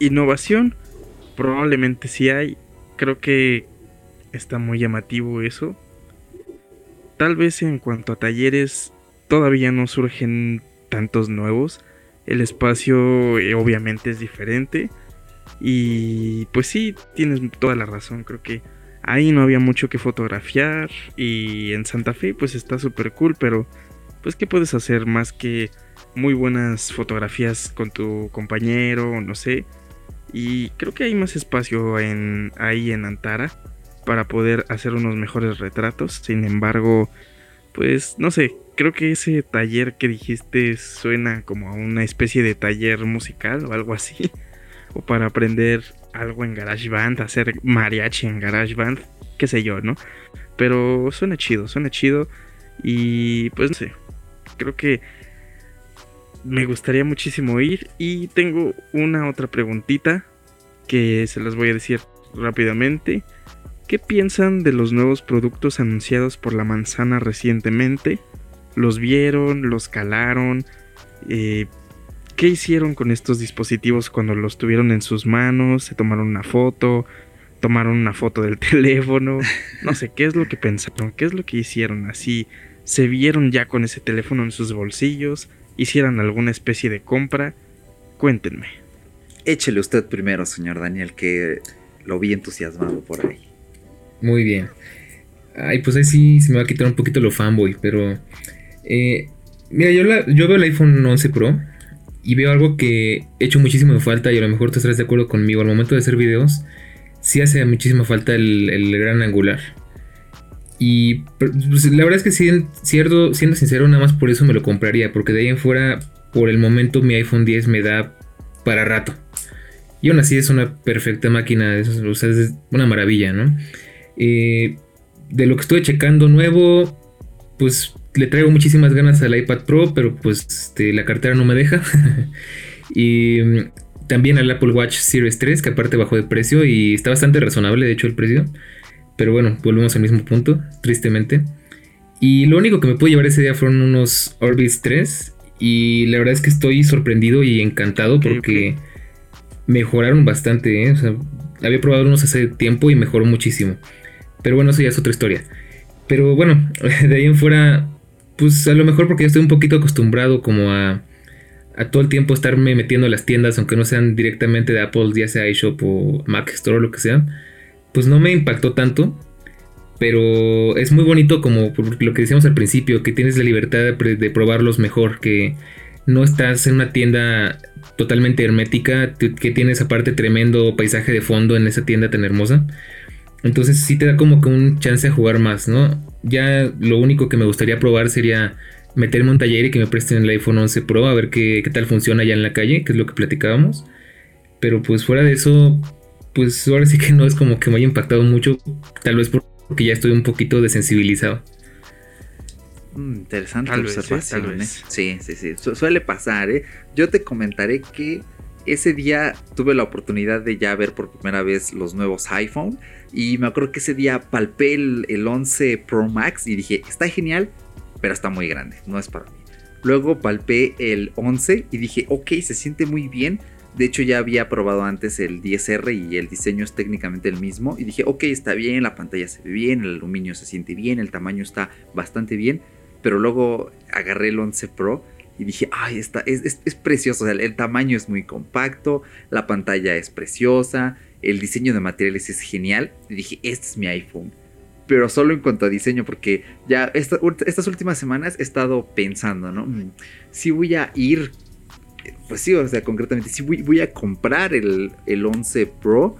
innovación probablemente sí hay. Creo que está muy llamativo eso. Tal vez en cuanto a talleres todavía no surgen tantos nuevos. El espacio eh, obviamente es diferente. Y pues sí, tienes toda la razón. Creo que ahí no había mucho que fotografiar. Y en Santa Fe pues está súper cool. Pero pues ¿qué puedes hacer más que muy buenas fotografías con tu compañero? No sé. Y creo que hay más espacio en, ahí en Antara para poder hacer unos mejores retratos. Sin embargo, pues no sé, creo que ese taller que dijiste suena como a una especie de taller musical o algo así. O para aprender algo en GarageBand, hacer mariachi en GarageBand, qué sé yo, ¿no? Pero suena chido, suena chido. Y pues no sé, creo que me gustaría muchísimo ir. Y tengo una otra preguntita que se las voy a decir rápidamente. ¿Qué piensan de los nuevos productos anunciados por la manzana recientemente? ¿Los vieron? ¿Los calaron? Eh, ¿Qué hicieron con estos dispositivos cuando los tuvieron en sus manos? ¿Se tomaron una foto? ¿Tomaron una foto del teléfono? No sé, ¿qué es lo que pensaron? ¿Qué es lo que hicieron? Así, ¿se vieron ya con ese teléfono en sus bolsillos? Hicieran alguna especie de compra, cuéntenme. Échele usted primero, señor Daniel, que lo vi entusiasmado por ahí. Muy bien. Ay, pues ahí sí se me va a quitar un poquito lo fanboy, pero... Eh, mira, yo, yo veo el iPhone 11 Pro y veo algo que he hecho muchísimo falta y a lo mejor tú estarás de acuerdo conmigo. Al momento de hacer videos, sí hace muchísima falta el, el gran angular. Y pues, la verdad es que siendo, siendo sincero, nada más por eso me lo compraría, porque de ahí en fuera, por el momento, mi iPhone 10 me da para rato. Y aún así es una perfecta máquina, es, es una maravilla, ¿no? Eh, de lo que estuve checando nuevo, pues le traigo muchísimas ganas al iPad Pro, pero pues este, la cartera no me deja. y mm, también al Apple Watch Series 3, que aparte bajó de precio y está bastante razonable, de hecho, el precio. Pero bueno, volvemos al mismo punto, tristemente. Y lo único que me pude llevar ese día fueron unos Orbis 3. Y la verdad es que estoy sorprendido y encantado porque mejoraron bastante. ¿eh? había probado unos hace tiempo y mejoró muchísimo. Pero bueno, eso ya es otra historia. Pero bueno, de ahí en fuera, pues a lo mejor porque ya estoy un poquito acostumbrado como a, a todo el tiempo estarme metiendo a las tiendas, aunque no sean directamente de Apple, ya sea iShop o Mac Store o lo que sea pues no me impactó tanto. Pero es muy bonito como lo que decíamos al principio, que tienes la libertad de, probarlos mejor, que no estás en una tienda totalmente hermética, que tienes aparte tremendo paisaje de fondo en esa tienda tan hermosa. Entonces sí te da como que un chance de jugar más, ¿no? Ya lo único que me gustaría probar sería meterme un taller y que me presten el iPhone 11 Pro a ver qué, qué tal funciona allá en la calle, que es lo que platicábamos. Pero pues fuera de eso, pues ahora sí que no es como que me haya impactado mucho, tal vez porque ya estoy un poquito desensibilizado. Mm, interesante observación, ¿eh? Sí, sí, sí. suele pasar, ¿eh? Yo te comentaré que ese día tuve la oportunidad de ya ver por primera vez los nuevos iPhone. Y me acuerdo que ese día palpé el, el 11 Pro Max y dije, está genial, pero está muy grande, no es para mí. Luego palpé el 11 y dije, ok, se siente muy bien, de hecho ya había probado antes el 10R y el diseño es técnicamente el mismo. Y dije, ok, está bien, la pantalla se ve bien, el aluminio se siente bien, el tamaño está bastante bien. Pero luego agarré el 11 Pro y dije, ay, está, es, precioso. O sea, el tamaño es muy compacto, la pantalla es preciosa, el diseño de materiales es genial. Y dije, este es mi iPhone. pero solo en cuanto a diseño, porque ya estas últimas semanas he estado pensando, ¿no? Mm, si voy a ir, pues sí, o sea, concretamente, si voy, a comprar el, el 11 Pro.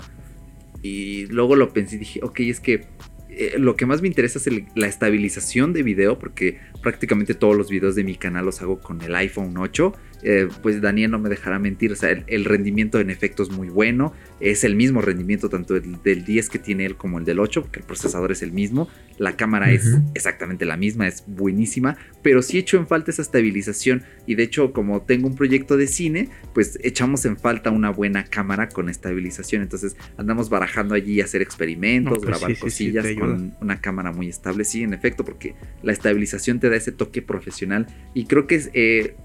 Y luego lo pensé y dije, ok, es que eh, lo que más me interesa es la estabilización de video, porque prácticamente todos los videos de mi canal los hago con el iPhone 8 eh, pues Daniel no me dejará mentir, o sea, el, rendimiento en efecto es muy bueno, es el mismo rendimiento tanto el, del 10 que tiene él como el del 8, porque el procesador es el mismo, la cámara es exactamente la misma, es buenísima, pero sí echo en falta esa estabilización y de hecho como tengo un proyecto de cine, pues echamos en falta una buena cámara con estabilización, entonces andamos barajando allí hacer experimentos, pues grabar cosillas con una cámara muy estable, sí, en efecto, porque la estabilización te da ese toque profesional y creo que es... Eh,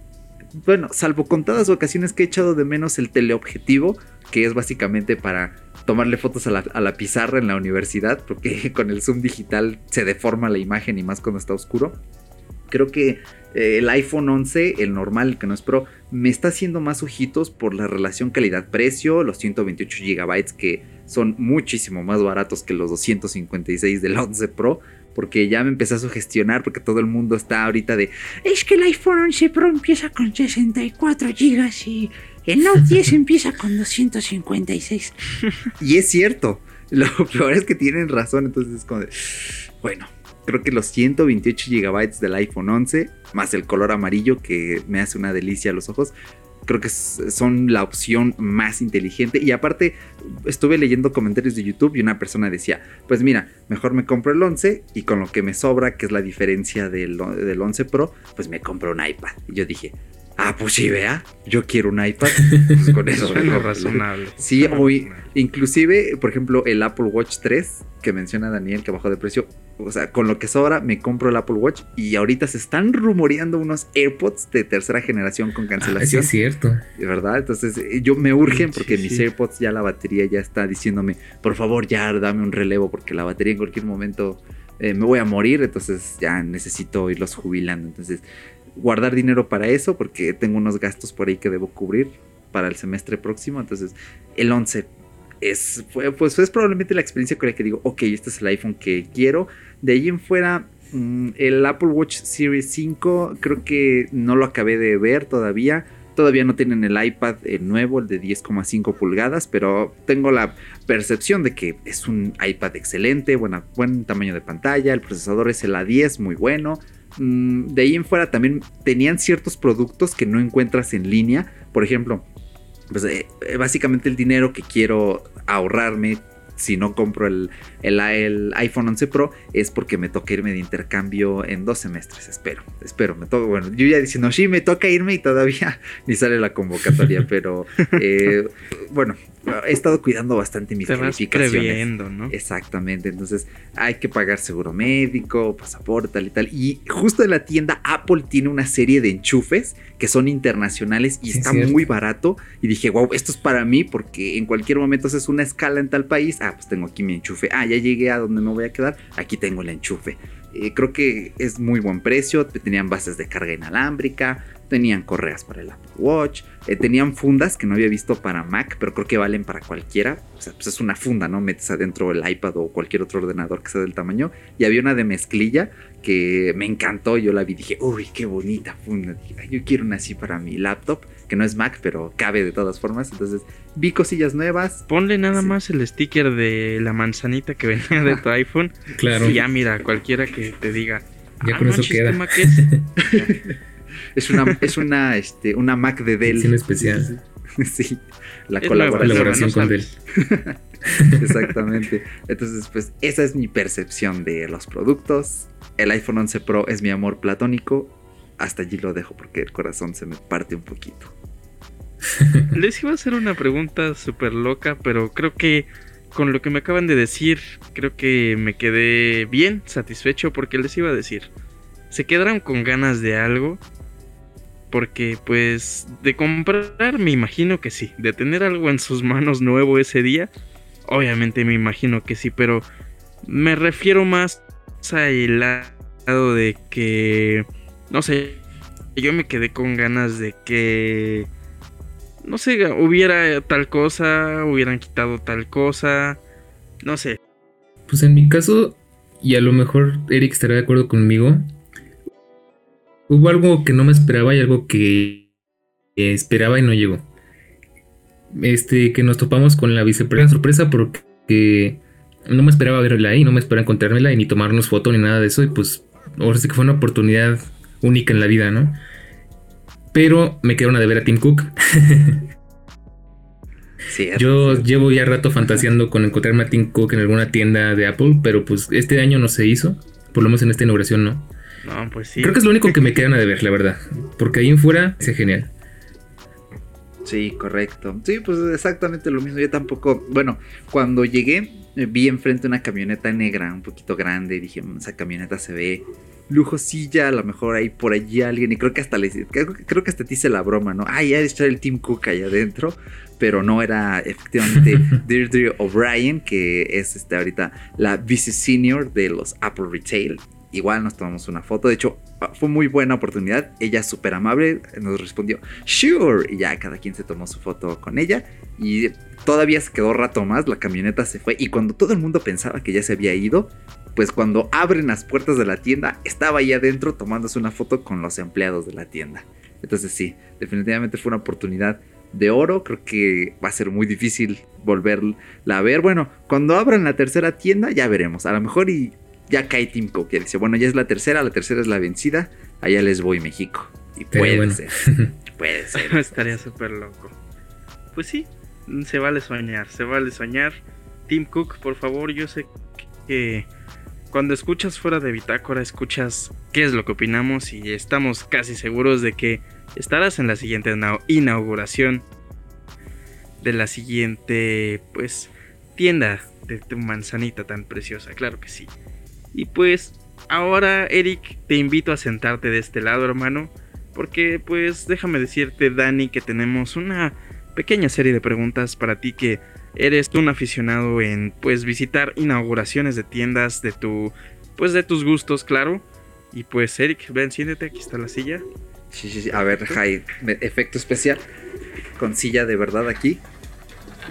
bueno, salvo contadas ocasiones que he echado de menos el teleobjetivo, que es básicamente para tomarle fotos a la, pizarra en la universidad, porque con el zoom digital se deforma la imagen y más cuando está oscuro. Creo que eh, el iPhone 11, el normal, el que no es Pro, me está haciendo más ojitos por la relación calidad-precio, los 128 GB que son muchísimo más baratos que los 256 del 11 Pro porque ya me empecé a sugestionar porque todo el mundo está ahorita de es que el iPhone 11 Pro empieza con 64 GB y el Note 10 empieza con 256. y es cierto, lo peor es que tienen razón, entonces es como de, bueno, creo que los 128 GB del iPhone 11 más el color amarillo que me hace una delicia a los ojos creo que son la opción más inteligente. Y aparte, estuve leyendo comentarios de YouTube y una persona decía, pues mira, mejor me compro el 11 y con lo que me sobra, que es la diferencia del, del 11 Pro, pues me compro un iPad. Y yo dije, Ah, pues sí, vea, yo quiero un iPad. Pues con eso es razonable. Sí, hoy, inclusive, por ejemplo, el Apple Watch 3 que menciona Daniel que bajó de precio, o sea, con lo que sobra me compro el Apple Watch y ahorita se están rumoreando unos AirPods de tercera generación con cancelación. Ah, es cierto. De verdad, entonces eh, yo me urgen porque mis AirPods ya la batería ya está diciéndome, por favor, ya dame un relevo porque la batería en cualquier momento eh, me voy a morir, entonces ya necesito irlos jubilando. Entonces, guardar dinero para eso porque tengo unos gastos por ahí que debo cubrir para el semestre próximo. Entonces, el 11 es, pues, es probablemente la experiencia con la que digo, ok, este es el iPhone que quiero. De ahí en fuera, mm, el Apple Watch Series 5 creo que no lo acabé de ver todavía. Todavía no tienen el iPad nuevo, el de 10,5 pulgadas, pero tengo la percepción de que es un iPad excelente, buena, buen tamaño de pantalla, el procesador es el A10, muy bueno. Mm, de ahí en fuera también tenían ciertos productos que no encuentras en línea. Por ejemplo, pues, eh, eh, básicamente el dinero que quiero ahorrarme si no compro el, el, iPhone 11 Pro es porque me toca irme de intercambio en dos semestres. Espero, espero. Me toca, bueno, yo ya diciendo, sí, me toca irme y todavía ni sale la convocatoria, pero eh, bueno, he estado cuidando bastante mis calificaciones. ¿no? Exactamente, entonces hay que pagar seguro médico, pasaporte, tal y tal. Y justo en la tienda Apple tiene una serie de enchufes que son internacionales y está muy barato. Y dije, wow, esto es para mí porque en cualquier momento haces una escala en tal país. Ah, pues tengo aquí mi enchufe. Ah, ya llegué a donde me voy a quedar. Aquí tengo el enchufe. Eh, creo que es muy buen precio. Tenían bases de carga inalámbrica tenían correas para el Apple Watch, eh, tenían fundas que no había visto para Mac, pero creo que valen para cualquiera. O sea, pues es una funda, ¿no? Metes adentro el iPad o cualquier otro ordenador que sea del tamaño. Y había una de mezclilla que me encantó. Yo la vi dije, uy, qué bonita funda. yo quiero una así para mi laptop, que no es Mac, pero cabe de todas formas. Entonces vi cosillas nuevas. Ponle nada más el sticker de la manzanita que venía de tu iPhone. Claro. Y ya mira, cualquiera que te diga. Ya ah, con eso queda. Es una, es una, este, una Mac de Dell. Edición especial. sí, la colaboración, con Dell. Exactamente. Entonces, pues esa es mi percepción de los productos. El iPhone 11 Pro es mi amor platónico. Hasta allí lo dejo porque el corazón se me parte un poquito. Les iba a hacer una pregunta súper loca, pero creo que con lo que me acaban de decir, creo que me quedé bien satisfecho porque les iba a decir, ¿se quedaron con ganas de algo? Porque pues de comprar me imagino que sí. De tener algo en sus manos nuevo ese día, obviamente me imagino que sí. Pero me refiero más al lado de que, no sé, yo me quedé con ganas de que, no sé, hubiera tal cosa, hubieran quitado tal cosa, no sé. Pues en mi caso, y a lo mejor Eric estará de acuerdo conmigo, hubo algo que no me esperaba y algo que esperaba y no llegó. Este, que nos topamos con la vicepresidenta sorpresa porque no me esperaba verla ahí, no me esperaba encontrármela y ni tomarnos foto ni nada de eso. Y pues, ahora sí que fue una oportunidad única en la vida, ¿no? Pero me quedaron a deber a Tim Cook. Yo llevo ya rato fantaseando con encontrarme a Tim Cook en alguna tienda de Apple, pero pues este año no se hizo. Por lo menos en esta inauguración no. No, pues sí. Creo que es lo único que me quedan a deber, la verdad. Porque ahí en fuera es genial. Sí, correcto. Sí, pues exactamente lo mismo. Yo tampoco, bueno, cuando llegué vi enfrente una camioneta negra, un poquito grande, y dije, mm, esa camioneta se ve lujosilla, a lo mejor hay por allí alguien, y creo que hasta le, creo, que hasta te hice la broma, ¿no? Ah, ya está el Team Cook allá adentro, pero no era efectivamente Deirdre O'Brien, que es este, ahorita la vice senior de los Apple Retail. Igual nos tomamos una foto, de hecho ah, fue muy buena oportunidad, ella súper amable, nos respondió, sure, y ya cada quien se tomó su foto con ella, y todavía se quedó rato más, la camioneta se fue, y cuando todo el mundo pensaba que ya se había ido, pues cuando abren las puertas de la tienda, estaba ahí adentro tomándose una foto con los empleados de la tienda. Entonces sí, definitivamente fue una oportunidad de oro. Creo que va a ser muy difícil volverla a ver. Bueno, cuando abran la tercera tienda ya veremos. A lo mejor y ya cae Tim Cook. Y dice, bueno, ya es la tercera, la tercera es la vencida. Allá les voy México. Y puede ser. puede ser. Estaría súper loco. Pues sí, se vale soñar, se vale soñar. Tim Cook, por favor, yo sé que cuando escuchas fuera de Bitácora, escuchas qué es lo que opinamos y estamos casi seguros de que estarás en la siguiente inauguración de la siguiente, pues, tienda de tu manzanita tan preciosa, claro que sí. Y pues, ahora, Eric, te invito a sentarte de este lado, hermano, porque, pues, déjame decirte, Dani, que tenemos una pequeña serie de preguntas para ti que eres un aficionado en pues visitar inauguraciones de tiendas de tu pues de tus gustos, claro. Y pues Eric, ven, siéntete, aquí está la silla. Sí, sí, sí. A ver, Jai, efecto especial con silla de verdad aquí.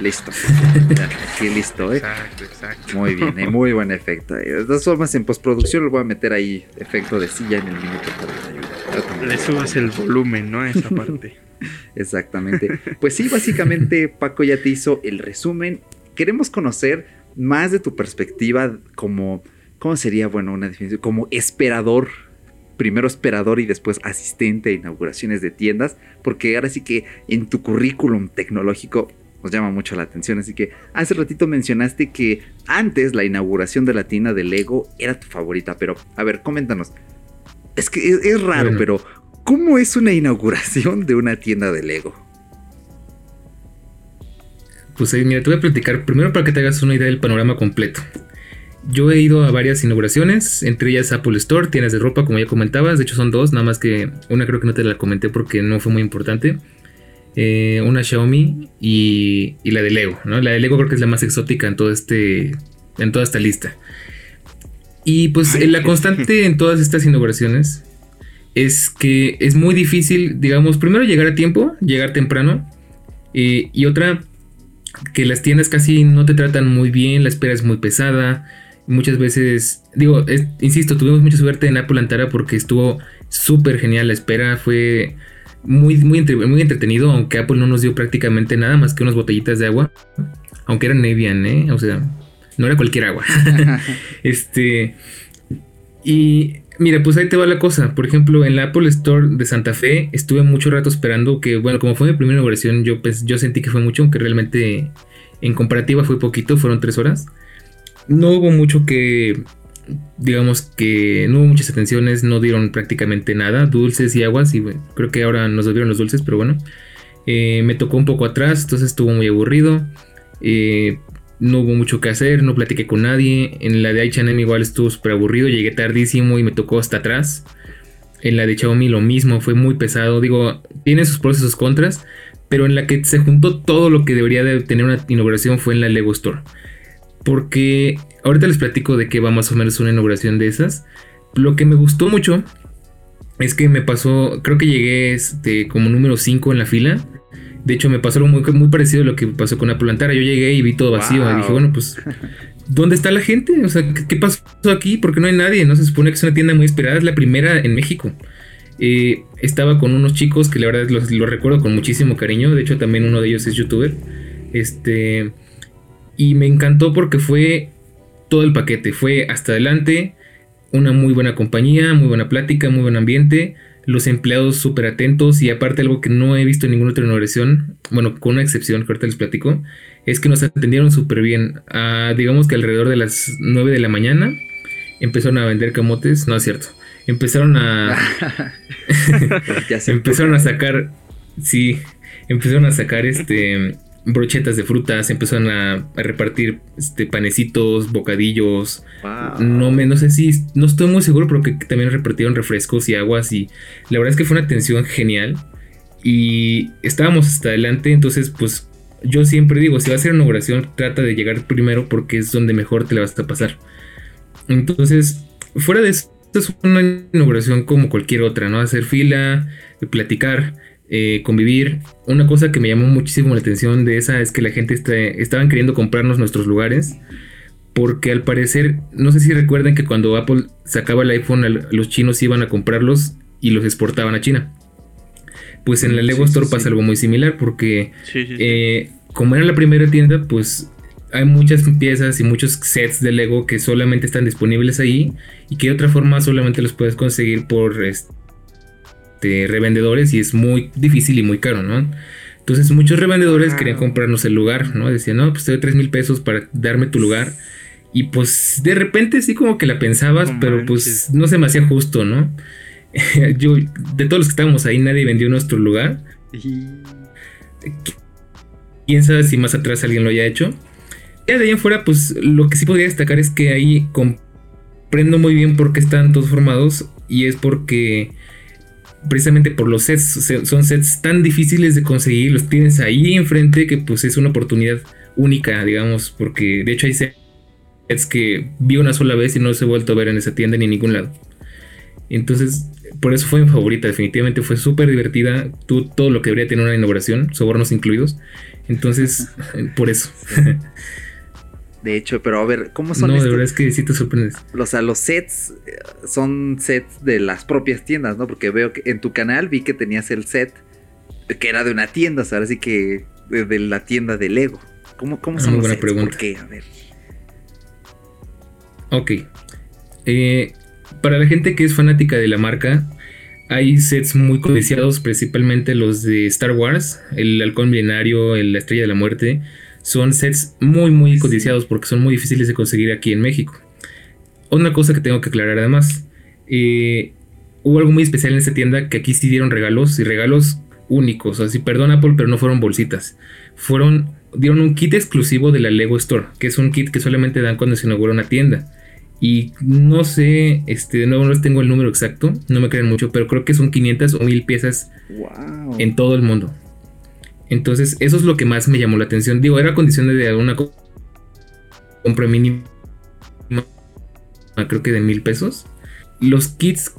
Listo. aquí listo, ¿eh? Exacto, exacto. Muy bien, ¿eh? muy buen efecto. De todas formas, en postproducción le voy a meter ahí efecto de silla en el minuto para Le subas el volumen, ¿no? A esa parte. Exactamente. Pues sí, básicamente Paco ya te hizo el resumen. Queremos conocer más de tu perspectiva como, ¿cómo sería, bueno, una definición? Como esperador, primero esperador y después asistente a inauguraciones de tiendas, porque ahora sí que en tu currículum tecnológico nos llama mucho la atención. Así que hace ratito mencionaste que antes la inauguración de la tienda de Lego era tu favorita, pero a ver, coméntanos. Es que es, raro, pero ¿Cómo es una inauguración de una tienda de Lego? Pues eh, mira, te voy a platicar primero para que te hagas una idea del panorama completo. Yo he ido a varias inauguraciones, entre ellas Apple Store, tiendas de ropa, como ya comentabas. De hecho, son dos, nada más que una creo que no te la comenté porque no fue muy importante. Eh, una Xiaomi y, la de Lego, ¿no? La de Lego creo que es la más exótica en todo este, en toda esta lista. Y pues la constante en todas estas inauguraciones es que es muy difícil, digamos, primero llegar a tiempo, llegar temprano, eh, y otra, que las tiendas casi no te tratan muy bien, la espera es muy pesada, muchas veces, digo, insisto, tuvimos mucha suerte en Apple Antara porque estuvo súper genial, la espera fue muy, muy, muy entretenido, aunque Apple no nos dio prácticamente nada más que unas botellitas de agua, aunque eran Nevian, ¿eh? O sea, no era cualquier agua. este... Y Mira, pues ahí te va la cosa. Por ejemplo, en la Apple Store de Santa Fe estuve mucho rato esperando que, bueno, como fue mi primera inauguración, yo, pues, yo sentí que fue mucho, aunque realmente en comparativa fue poquito, fueron tres horas. No hubo mucho que, digamos que no hubo muchas atenciones, no dieron prácticamente nada, dulces y aguas, y bueno, creo que ahora nos dieron los dulces, pero bueno. Eh, me tocó un poco atrás, entonces estuvo muy aburrido. Eh, no hubo mucho que hacer, no platiqué con nadie. En la de H&M igual estuvo súper aburrido, llegué tardísimo y me tocó hasta atrás. En la de Xiaomi lo mismo, fue muy pesado. Digo, tiene sus pros y sus contras, pero en la que se juntó todo lo que debería de tener una inauguración fue en la Lego Store. Porque ahorita les platico de qué va más o menos una inauguración de esas. Lo que me gustó mucho es que me pasó, creo que llegué este, como número 5 en la fila de hecho, me pasó algo muy, muy parecido a lo que pasó con Apple Antara. Yo llegué y vi todo vacío. Y dije, bueno, pues ¿dónde está la gente? O sea, ¿qué, pasó aquí? Porque no hay nadie, ¿no? Se supone que es una tienda muy esperada, es la primera en México. Eh, estaba con unos chicos que la verdad los, los, recuerdo con muchísimo cariño, de hecho también uno de ellos es youtuber. Este, y me encantó porque fue todo el paquete, fue hasta adelante, una muy buena compañía, muy buena plática, muy buen ambiente los empleados súper atentos y aparte algo que no he visto en ninguna otra inauguración, bueno, con una excepción que ahorita les platico, es que nos atendieron súper bien. Ah, digamos que alrededor de las 9 de la mañana empezaron a vender camotes, no es cierto, empezaron a... empezaron a sacar, sí, empezaron a sacar este brochetas de frutas, empezaron a, repartir este, panecitos, bocadillos. No, me, no sé si, no estoy muy seguro, pero que también repartieron refrescos y aguas y la verdad es que fue una atención genial. Y estábamos hasta adelante, entonces pues yo siempre digo, si vas a hacer inauguración, trata de llegar primero porque es donde mejor te la vas a pasar. Entonces, fuera de esto, es una inauguración como cualquier otra, ¿no? Hacer fila, platicar. Eh, convivir. Una cosa que me llamó muchísimo la atención de esa es que la gente este, estaban queriendo comprarnos nuestros lugares. Porque al parecer, no sé si recuerdan que cuando Apple sacaba el iPhone, los chinos iban a comprarlos y los exportaban a China. Pues en la Lego Store pasa algo muy similar porque eh, como era la primera tienda, pues hay muchas piezas y muchos sets de Lego que solamente están disponibles ahí y que de otra forma solamente los puedes conseguir por este, revendedores y es muy difícil y muy caro, ¿no? Entonces muchos revendedores querían comprarnos el lugar, ¿no? Decían, no, pues te doy 3 mil pesos para darme tu lugar. Y pues de repente sí como que la pensabas, pero pues no se me hacía justo, ¿no? Yo, de todos los que estábamos ahí, nadie vendió nuestro lugar. Quién sabe si más atrás alguien lo haya hecho. Ya de ahí en fuera, pues lo que sí podría destacar es que ahí comprendo muy bien por qué están todos formados. Y es porque precisamente por los sets, son sets tan difíciles de conseguir, los tienes ahí enfrente que pues es una oportunidad única, digamos, porque de hecho hay sets que vi una sola vez y no se he vuelto a ver en esa tienda ni en ningún lado. Entonces, por eso fue mi favorita, definitivamente fue súper divertida, tú, todo lo que debería tener una inauguración, sobornos incluidos. Entonces, por eso. De hecho, pero a ver, ¿cómo son No, de verdad es que sí te sorprendes. O sea, los sets eh, son sets de las propias tiendas, ¿no? Porque veo que en tu canal vi que tenías el set que era de una tienda, o sea, así que de, la tienda de Lego. ¿Cómo, cómo son los sets? Pregunta. ¿Por qué? A ver. Ok. Eh, para la gente que es fanática de la marca, hay sets muy codiciados, principalmente los de Star Wars, el halcón milenario, la estrella de la muerte son sets muy muy codiciados porque son muy difíciles de conseguir aquí en México. Una cosa que tengo que aclarar además, eh, hubo algo muy especial en esta tienda que aquí sí dieron regalos y regalos únicos, así perdón Apple, pero no fueron bolsitas, fueron dieron un kit exclusivo de la Lego Store, que es un kit que solamente dan cuando se inaugura una tienda. Y no sé, este, de nuevo no les tengo el número exacto, no me crean mucho, pero creo que son 500 o 1000 piezas en todo el mundo. Entonces, eso es lo que más me llamó la atención. Digo, era condición de alguna compra mínima, creo que de mil pesos. Los kits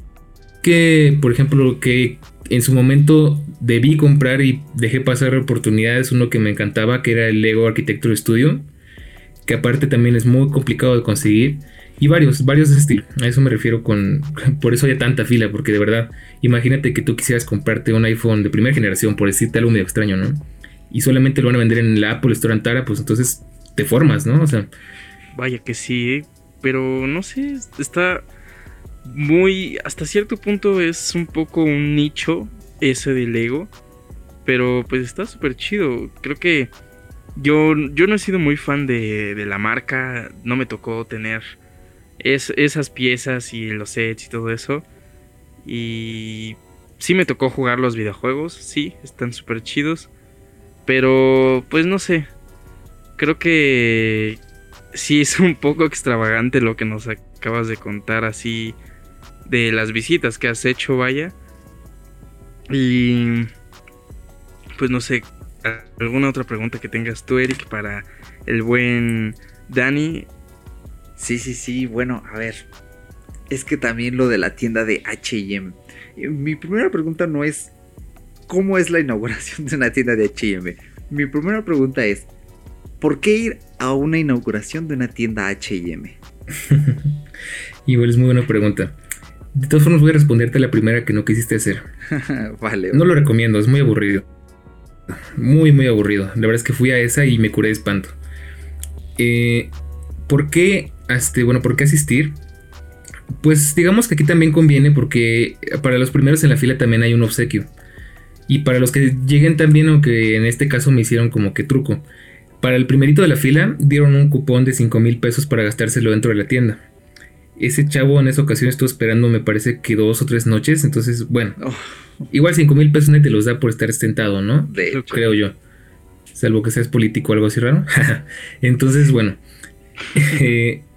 que, por ejemplo, que en su momento debí comprar y dejé pasar oportunidades, uno que me encantaba, que era el Lego Architecture Studio, que aparte también es muy complicado de conseguir. Y varios, varios de estilo. A eso me refiero con. Por eso hay tanta fila, porque de verdad, imagínate que tú quisieras comprarte un iPhone de primera generación, por decirte algo medio extraño, ¿no? Y solamente lo van a vender en la Apple Store Antara, pues entonces te formas, ¿no? O sea. Vaya que sí, pero no sé, está muy. Hasta cierto punto es un poco un nicho ese de Lego. Pero pues está súper chido. Creo que yo, yo no he sido muy fan de, de la marca. No me tocó tener es, esas piezas y los sets y todo eso. Y sí me tocó jugar los videojuegos, sí, están súper chidos. Pero pues no sé, creo que sí es un poco extravagante lo que nos acabas de contar así de las visitas que has hecho, vaya. Y pues no sé, alguna otra pregunta que tengas tú, Eric, para el buen Dani. Sí, sí, sí, bueno, a ver. Es que también lo de la tienda de HM. Mi primera pregunta no es cómo es la inauguración de una tienda de HM. Mi primera pregunta es, ¿por qué ir a una inauguración de una tienda HM? Igual es muy buena pregunta. De todas formas, voy a responderte la primera que no quisiste hacer. vale. No lo recomiendo, es muy aburrido. Muy, muy aburrido. La verdad es que fui a esa y me curé de espanto. Eh, ¿Por qué, este, bueno, por qué asistir? Pues digamos que aquí también conviene porque para los primeros en la fila también hay un obsequio. Y para los que lleguen también, aunque en este caso me hicieron como que truco. Para el primerito de la fila dieron un cupón de 5 mil pesos para gastárselo dentro de la tienda. Ese chavo en esa ocasión estuvo esperando, me parece que dos o tres noches. Entonces, bueno, oh. igual 5 mil pesos nadie te los da por estar sentado, ¿no? De hecho. Creo yo. Salvo que seas político o algo así raro. entonces, bueno.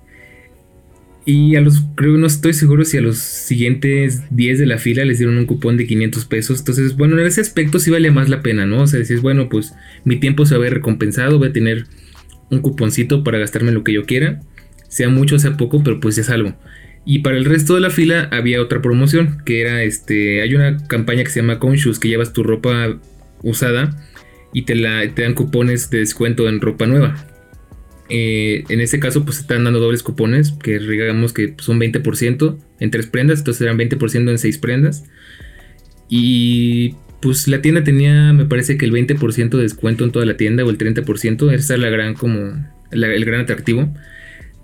Y a los, creo no estoy seguro si a los siguientes 10 de la fila les dieron un cupón de 500 pesos. Entonces, bueno, en ese aspecto sí vale más la pena, ¿no? O sea, decís, bueno, pues mi tiempo se va a ver recompensado, voy a tener un cuponcito para gastarme lo que yo quiera. Sea mucho, sea poco, pero pues ya es algo. Y para el resto de la fila había otra promoción, que era este, hay una campaña que se llama Conscious, que llevas tu ropa usada y te, la, te dan cupones de descuento en ropa nueva. Eh, en este caso, pues están dando dobles cupones, que digamos que son 20% en tres prendas, entonces eran 20% en seis prendas. Y pues la tienda tenía, me parece que el 20% de descuento en toda la tienda, o el 30%, esa es la gran, como, el gran atractivo.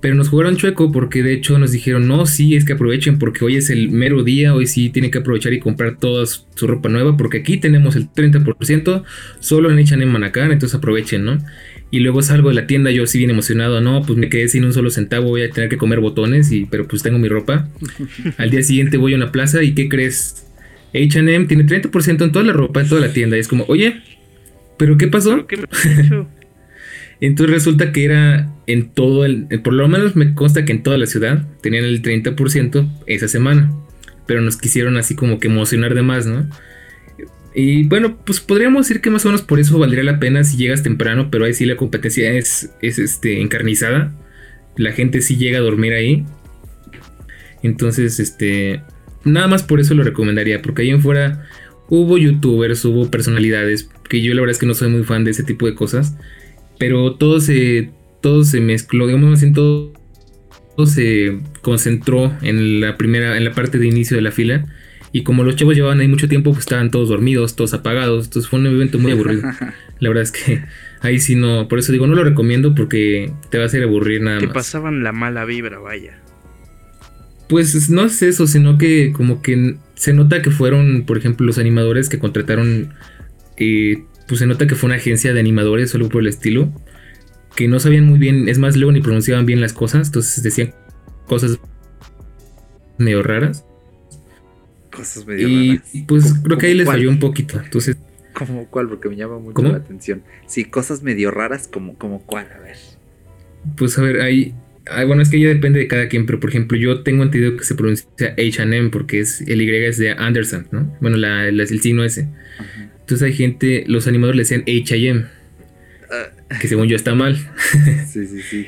Pero nos jugaron chueco porque de hecho nos dijeron, no, sí, es que aprovechen porque hoy es el mero día, hoy sí tienen que aprovechar y comprar toda su ropa nueva porque aquí tenemos el 30% solo en Manacar, entonces aprovechen, ¿no? Y luego salgo de la tienda yo así bien emocionado, no, pues me quedé sin un solo centavo, voy a tener que comer botones, y, pero pues tengo mi ropa. Al día siguiente voy a una plaza y ¿qué crees? HM tiene 30% en toda la ropa, en toda la tienda. Y es como, oye, ¿pero qué pasó? Entonces resulta que era en todo el, por lo menos me consta que en toda la ciudad tenían el 30% esa semana. Pero nos quisieron así como que emocionar de más, ¿no? Y bueno, pues podríamos decir que más o menos por eso valdría la pena si llegas temprano, pero ahí sí la competencia es, es este, encarnizada. La gente sí llega a dormir ahí. Entonces, este, nada más por eso lo recomendaría, porque ahí en fuera hubo youtubers, hubo personalidades, que yo la verdad es que no soy muy fan de ese tipo de cosas, pero todo se, todo se mezcló, digamos así, todo, todo se concentró en la primera, en la parte de inicio de la fila y como los chavos llevaban ahí mucho tiempo, pues estaban todos dormidos, todos apagados. Entonces fue un evento muy aburrido. La verdad es que ahí sí no. Por eso digo, no lo recomiendo porque te va a hacer aburrir nada más. Que pasaban la mala vibra, vaya. Pues no es eso, sino que como que se nota que fueron, por ejemplo, los animadores que contrataron. Eh, pues se nota que fue una agencia de animadores o algo por el estilo. Que no sabían muy bien, es más, luego ni pronunciaban bien las cosas. Entonces decían cosas medio raras. Cosas medio y, pues creo que ahí les falló un poquito. Entonces. ¿Como cuál? Porque me llama mucho la atención. Sí, cosas medio raras, como, como cuál, a ver. Pues a ver, ahí. bueno, es que ya depende de cada quien, pero por ejemplo, yo tengo entendido que se pronuncia HM porque es el Y es de Anderson, ¿no? Bueno, la, el signo ese. Entonces hay gente, los animadores le decían HM. Ah. Que según yo está mal. sí, sí, sí.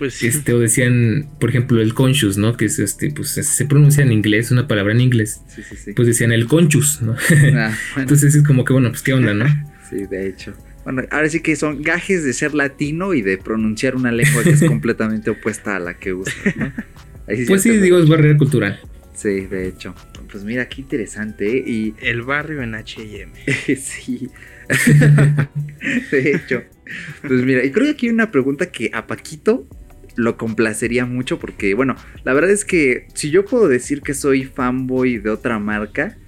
Pues Este, o decían, por ejemplo, el conscious, ¿no? Que es este, pues se pronuncia en inglés, una palabra en inglés. Sí, sí, sí. Pues decían el conscious, ¿no? Ah, Entonces es como que, bueno, pues qué onda, ¿no? sí, de hecho. Bueno, ahora sí que son gajes de ser latino y de pronunciar una lengua que es completamente opuesta a la que usas, ¿no? pues sí, digo, es barrera cultural. Sí, de hecho. Pues mira, qué interesante. ¿eh? Y... El barrio en HM. sí. de hecho. Pues mira, y creo que aquí hay una pregunta que a Paquito lo complacería mucho porque, bueno, la verdad es que si yo puedo decir que soy fanboy de otra marca,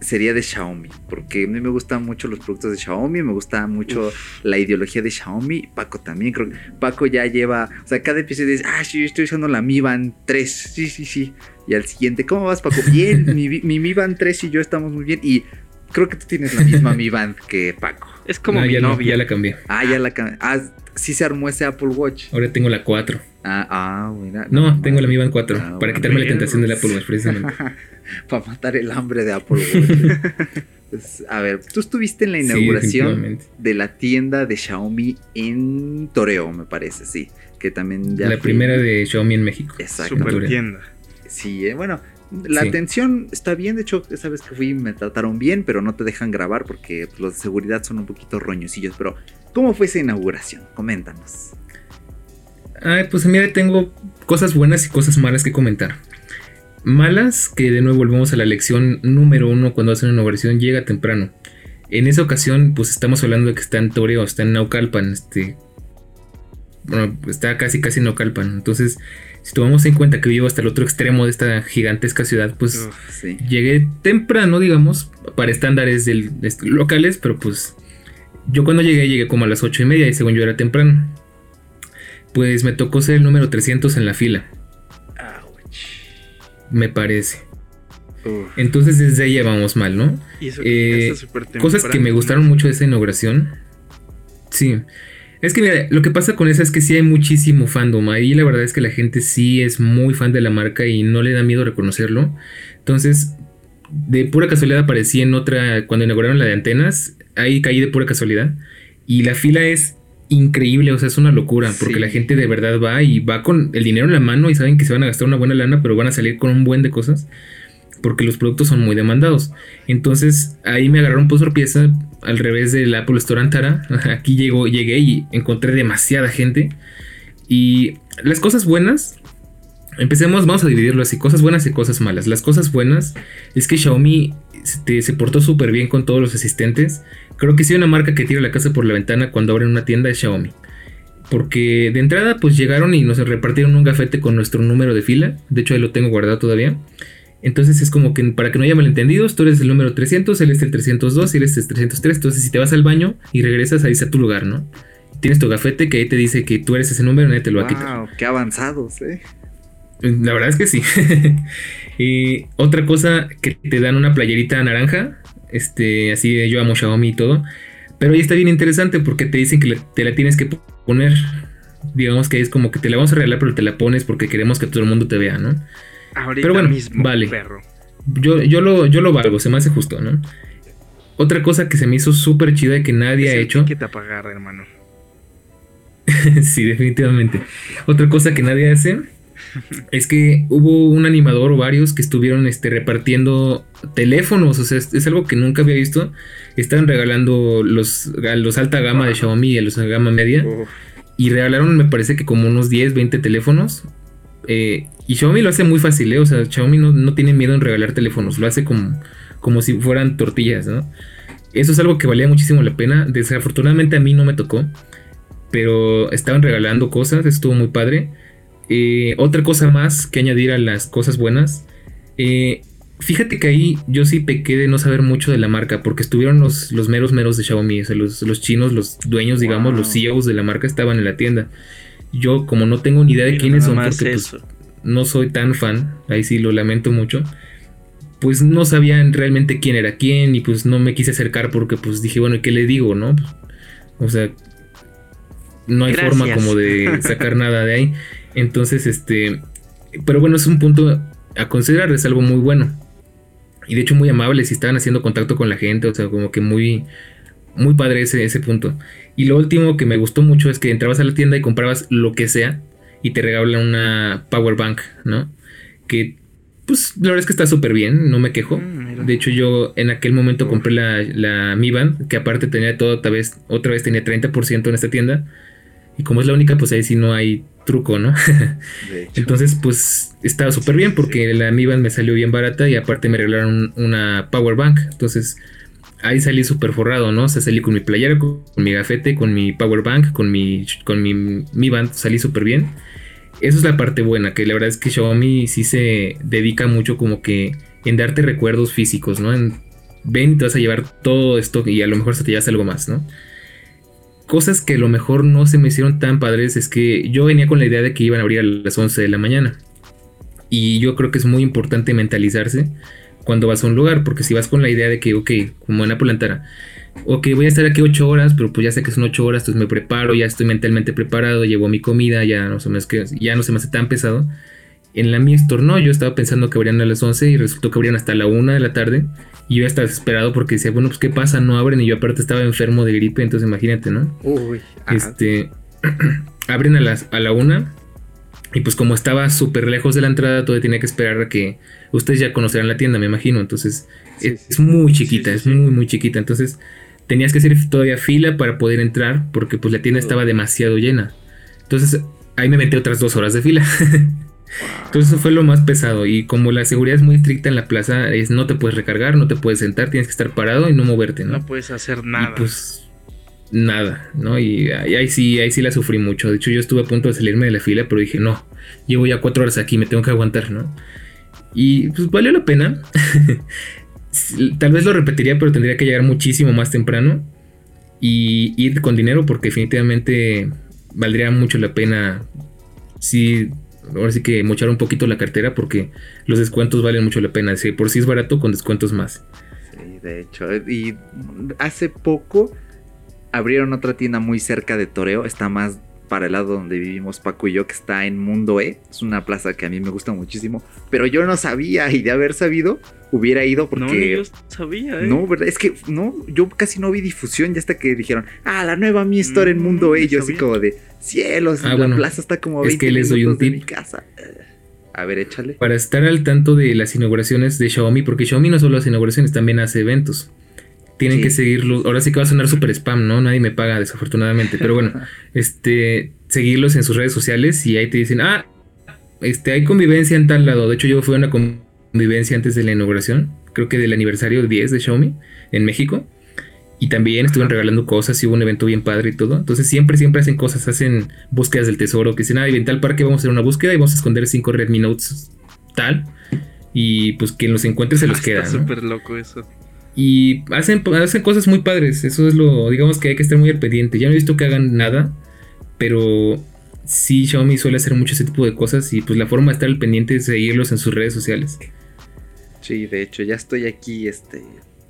sería de Xiaomi, porque a mí me gustan mucho los productos de Xiaomi, me gusta mucho la ideología de Xiaomi, Paco también, creo que Paco ya lleva, o sea, cada episodio dice, ah, sí, estoy usando la Mi Band 3, sí, sí, sí, y al siguiente, ¿cómo vas Paco? Bien, mi, mi Mi Band 3 y yo estamos muy bien, y creo que tú tienes la misma Mi Band que Paco. Es como mi novia. ya la cambié. Ah, ya la cambié. Ah, sí se armó ese Apple Watch. Ahora tengo la 4. Ah, ah, mira. No, tengo la Mi Band 4 ah, para quitarme la tentación del Apple Watch, precisamente. para matar el hambre de Apple Watch. Pues, a ver, tú estuviste en la inauguración de la tienda de Xiaomi en Toreo, me parece, sí. Que también ya. La primera de Xiaomi en México. Exacto. Super tienda. Sí, eh, bueno, la Sí. atención está bien. De hecho, esa vez que fui me trataron bien, pero no te dejan grabar porque pues, los de seguridad son un poquito roñosillos. Pero, ¿cómo fue esa inauguración? Coméntanos. Ay, pues mira, tengo cosas buenas y cosas malas que comentar. Malas, que de nuevo volvemos a la lección número uno cuando hacen una inauguración, llega temprano. En esa ocasión, pues estamos hablando de que está en Toreo, está en Naucalpan, este... Bueno, está casi casi en Naucalpan. Entonces, si tomamos en cuenta que vivo hasta el otro extremo de esta gigantesca ciudad, pues Uf, Sí. llegué temprano, digamos, para estándares del- este, locales, pero pues yo cuando llegué, llegué como a las ocho y media y según yo era temprano. Pues me tocó ser el número 300 en la fila, me parece. Uf. Entonces desde ahí ya vamos mal, ¿no? Y eso Eh, Cosas que me gustaron mucho de esa inauguración. Sí. Es que mira, lo que pasa con esa es que sí hay muchísimo fandom. Ahí la verdad es que la gente sí es muy fan de la marca y no le da miedo reconocerlo. Entonces, de pura casualidad aparecí en otra, cuando inauguraron la de antenas, ahí caí de pura casualidad. Y la fila es increíble, o sea, es una locura, porque Sí. la gente de verdad va y va con el dinero en la mano y saben que se van a gastar una buena lana, pero van a salir con un buen de cosas, porque los productos son muy demandados. Entonces ahí me agarraron por sorpresa al revés del Apple Store Antara. Aquí llegó, llegué y encontré demasiada gente. Y las cosas buenas, empecemos, vamos a dividirlo así, cosas buenas y cosas malas. Las cosas buenas es que Xiaomi se, se portó súper bien con todos los asistentes. Creo que sí una marca que tira la casa por la ventana cuando abren una tienda es Xiaomi. Porque de entrada pues llegaron y nos repartieron un gafete con nuestro número de fila. De hecho ahí lo tengo guardado todavía. Entonces es como que para que no haya malentendidos, tú eres el número 300, él es el 302 y él es el 303. Entonces si te vas al baño y regresas, ahí está tu lugar, ¿no? Tienes tu gafete que ahí te dice que tú eres ese número y nadie te lo va a quitar. Wow, qué avanzados, eh. La verdad es que sí. y otra cosa que te dan una playerita naranja, este, así de yo amo Xiaomi y todo. Pero ahí está bien interesante porque te dicen que te la tienes que poner. Digamos que es como que te la vamos a regalar, pero te la pones porque queremos que todo el mundo te vea, ¿no? Ahorita Pero bueno, mismo, vale. perro. Yo, yo, lo, yo lo valgo, se me hace justo, ¿no? Otra cosa que se me hizo súper chida y que nadie Es ha hecho. ticket a pagar, hermano. sí, definitivamente. Otra cosa que nadie hace es que hubo un animador o varios que estuvieron este, repartiendo teléfonos. O sea, es, es algo que nunca había visto. Estaban regalando los, a los alta gama de Xiaomi y a los gama media. Uf. Y regalaron, me parece que como unos 10, 20 teléfonos. Eh, y Xiaomi lo hace muy fácil, ¿eh? O sea, Xiaomi no, no tiene miedo en regalar teléfonos. Lo hace como, como si fueran tortillas, ¿no? Eso es algo que valía muchísimo la pena. Desafortunadamente a mí no me tocó. Pero estaban regalando cosas, estuvo muy padre. Eh, otra cosa más que añadir a las cosas buenas. Eh, fíjate que ahí yo sí pequé de no saber mucho de la marca, porque estuvieron los, los meros meros de Xiaomi, o sea, los, los chinos, los dueños, digamos, Wow. los CEOs de la marca estaban en la tienda. Yo, como no tengo ni idea de quiénes son, porque pues, no soy tan fan, ahí sí lo lamento mucho. Pues no sabían realmente quién era quién y pues no me quise acercar porque pues dije, bueno, ¿y qué le digo, no? O sea, no hay Gracias. forma como de sacar nada de ahí. Entonces, este, pero bueno, es un punto a considerar, es algo muy bueno. Y de hecho muy amable si estaban haciendo contacto con la gente, o sea, como que muy, muy padre ese, ese punto. Y lo último que me gustó mucho es que entrabas a la tienda y comprabas lo que sea y te regalan una power bank, ¿no? Que pues la verdad es que está súper bien, no me quejo. Mm. De hecho yo en aquel momento compré la, la Mi Band, que aparte tenía todo, otra vez, otra vez tenía 30% en esta tienda. Y como es la única, pues ahí sí no hay truco, ¿no? Entonces, pues estaba súper bien porque la Mi Band me salió bien barata y aparte me regalaron una Power Bank. Entonces, ahí salí súper forrado, ¿no? O sea, salí con mi playera, con, mi gafete, con mi Power Bank, con mi, con mi Mi Band, salí súper bien. Eso es la parte buena, que la verdad es que Xiaomi sí se dedica mucho como que en darte recuerdos físicos, ¿no? En, ven y te vas a llevar todo esto y a lo mejor se te llevas algo más, ¿no? Cosas que a lo mejor no se me hicieron tan padres es que yo venía con la idea de que iban a abrir a las 11 de la mañana. Y yo creo que es muy importante mentalizarse cuando vas a un lugar, porque si vas con la idea de que, ok, como en Apple Antara, ok, voy a estar aquí 8 horas, pero pues ya sé que son 8 horas, entonces me preparo, ya estoy mentalmente preparado, llevo mi comida, ya no se me, hace- ya no se me hace tan pesado. En la Mi Store no, yo estaba pensando que abrían a las 11 y resultó que abrían hasta la 1 de la tarde. Y yo estaba desesperado porque decía, bueno, pues qué pasa, no abren. Y yo aparte estaba enfermo de gripe, entonces imagínate, ¿no? Uy, Este, abren a, las, a la una. Y pues como estaba súper lejos de la entrada, todavía tenía que esperar a que ustedes ya conocerán la tienda, me imagino. Entonces, es, muy chiquita, es muy, muy chiquita. Entonces, tenías que hacer todavía fila para poder entrar porque pues la tienda estaba demasiado llena. Entonces, ahí me metí otras dos horas de fila. Entonces eso fue lo más pesado y como la seguridad es muy estricta en la plaza, es no te puedes recargar, no te puedes sentar, tienes que estar parado y no moverte, ¿no? No puedes hacer nada. pues nada, ¿no? Y ahí, sí, ahí sí la sufrí mucho. De hecho yo estuve a punto de salirme de la fila, pero dije, no, llevo ya cuatro horas aquí, me tengo que aguantar, ¿no? Y pues valió la pena. Tal vez lo repetiría, pero tendría que llegar muchísimo más temprano y ir con dinero porque definitivamente valdría mucho la pena si ahora sí que mochar un poquito la cartera porque los descuentos valen mucho la pena. Si por si es barato, con descuentos más. Sí, de hecho. Y hace poco abrieron otra tienda muy cerca de Toreo. Está más para el lado donde vivimos Paco y yo, que está en Mundo E. Es una plaza que a mí me gusta muchísimo. Pero yo no sabía y de haber sabido hubiera ido porque... No, yo sabía, ¿eh? No, ¿verdad? Es que no, yo casi no vi difusión ya hasta que dijeron, ah, la nueva Mi Store en Mundo E. Yo así como de, cielos, ah, la plaza está como 20 es que les doy un tip. de mi casa. A ver, échale. Para estar al tanto de las inauguraciones de Xiaomi, porque Xiaomi no solo hace inauguraciones, también hace eventos. Tienen que seguirlos. Ahora sí que va a sonar súper spam, ¿no? Nadie me paga, desafortunadamente. Pero bueno, este, seguirlos en sus redes sociales y ahí te dicen, ah, este, hay convivencia en tal lado. De hecho, yo fui a una convivencia antes de la inauguración, creo que del aniversario 10 de Xiaomi en México. Y también estuvieron regalando cosas y hubo un evento bien padre y todo. Entonces siempre, siempre hacen cosas, hacen búsquedas del tesoro, que dicen, ah, en tal parque vamos a hacer una búsqueda y vamos a esconder cinco Redmi Notes tal. Y pues quien los encuentre se los queda. Está súper loco eso. Y hacen, hacen cosas muy padres. Eso es lo, digamos que hay que estar muy al pendiente. Ya no he visto que hagan nada, pero sí Xiaomi suele hacer mucho ese tipo de cosas y pues la forma de estar al pendiente es seguirlos en sus redes sociales. Sí, de hecho, ya estoy aquí este,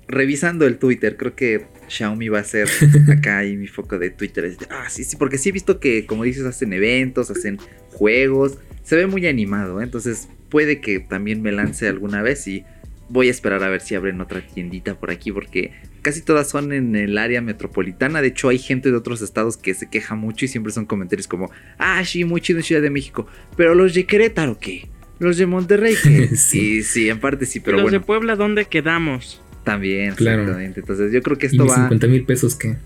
revisando el Twitter. Creo que Xiaomi va a ser acá y mi foco de Twitter. ah, sí, sí, porque sí he visto que, como dices, hacen eventos, hacen juegos. Se ve muy animado, ¿eh? entonces puede que también me lance alguna vez y voy a esperar a ver si abren otra tiendita por aquí porque casi todas son en el área metropolitana. De hecho, hay gente de otros estados que se queja mucho y siempre son comentarios como, ah, sí, muy chido en Ciudad de México. Pero los de Querétaro, ¿qué? Los de Monterrey, ¿qué? sí. sí, en parte sí, pero ¿Y los de Puebla, ¿dónde quedamos? También, claro. exactamente. Entonces yo creo que esto va... 50 mil pesos qué?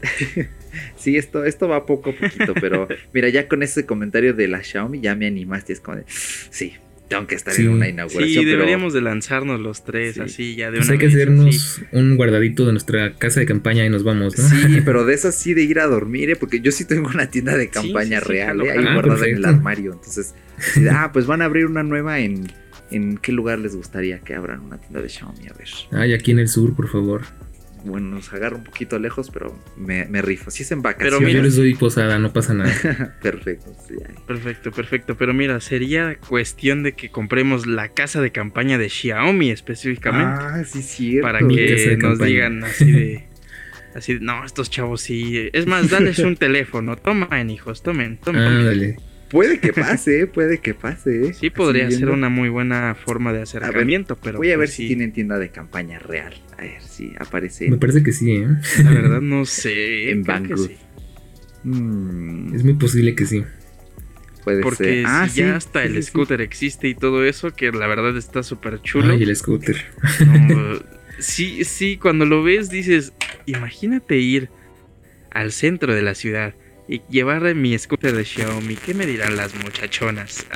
sí, esto, esto va poco a poquito, pero mira, ya con ese comentario de la Xiaomi ya me animaste. Es como de, sí, tengo que estar en una inauguración. Sí, deberíamos de lanzarnos los tres, así ya de pues una hay que hacernos un guardadito de nuestra casa de campaña y nos vamos, ¿no? Sí, pero de eso sí de ir a dormir, ¿eh? porque yo sí tengo una tienda de campaña real, ¿eh? ahí ah, guardada en el armario. Entonces, ah, pues van a abrir una nueva en. ¿En qué lugar les gustaría que abran una tienda de Xiaomi? A ver. Ay, aquí en el sur, por favor bueno, nos agarra un poquito lejos, pero me, rifo. Si es en vacaciones. Pero yo les doy posada, no pasa nada. perfecto, Perfecto, perfecto. Pero mira, sería cuestión de que compremos la casa de campaña de Xiaomi específicamente. Ah, sí, sí. Para que nos digan así de. Así no, estos chavos sí. Es más, dales un teléfono. Tomen, hijos, tomen, tomen. Ah, dale. Puede que pase, puede que pase. Sí, podría ser una muy buena forma de acercamiento, pero. Voy a ver pues si tienen tienda de campaña real. A ver si aparece. Me parece que sí, ¿eh? La verdad no sé. en Bangkok. Mm. Es muy posible que sí. Puede Porque ah, ya hasta el scooter existe y todo eso, que la verdad está súper chulo. Ay, el scooter. sí, sí, cuando lo ves dices, imagínate ir al centro de la ciudad y llevar mi scooter de Xiaomi. ¿Qué me dirán las muchachonas?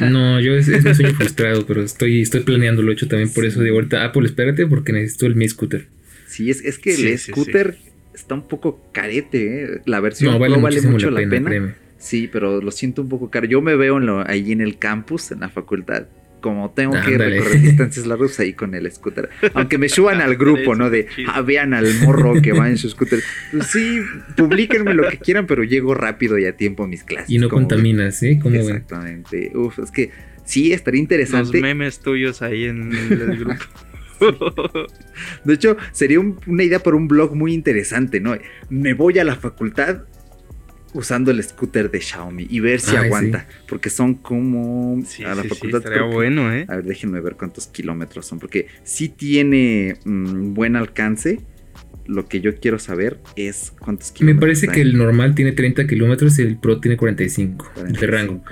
no, yo es, es mi sueño frustrado, pero estoy, estoy planeando lo hecho también por eso de vuelta. Apple, espérate porque necesito el mi scooter. Sí, es, es que el scooter está un poco carete, ¿eh? La versión no, vale, mucho la pena. Sí, pero lo siento un poco caro. Yo me veo en lo, allí en el campus, en la facultad, como tengo que recorrer distancias largas ahí con el scooter. Aunque me suban al grupo, ¿no? De, ah, vean al morro que va en su scooter. Pues sí, publíquenme lo que quieran, pero llego rápido y a tiempo a mis clases. Y no contaminas, ¿eh? ¿Cómo Exactamente. Uf, es que sí, estaría interesante. Los memes tuyos ahí en el grupo. De hecho, sería una idea para un blog muy interesante, ¿no? Me voy a la facultad usando el scooter de Xiaomi y ver si aguanta. Porque son como. a la facultad. bueno, ¿eh? A ver, déjenme ver cuántos kilómetros son. Porque si tiene mm, buen alcance. Lo que yo quiero saber es cuántos kilómetros. Me parece que el normal tiene 30 kilómetros y el Pro tiene 45, de rango.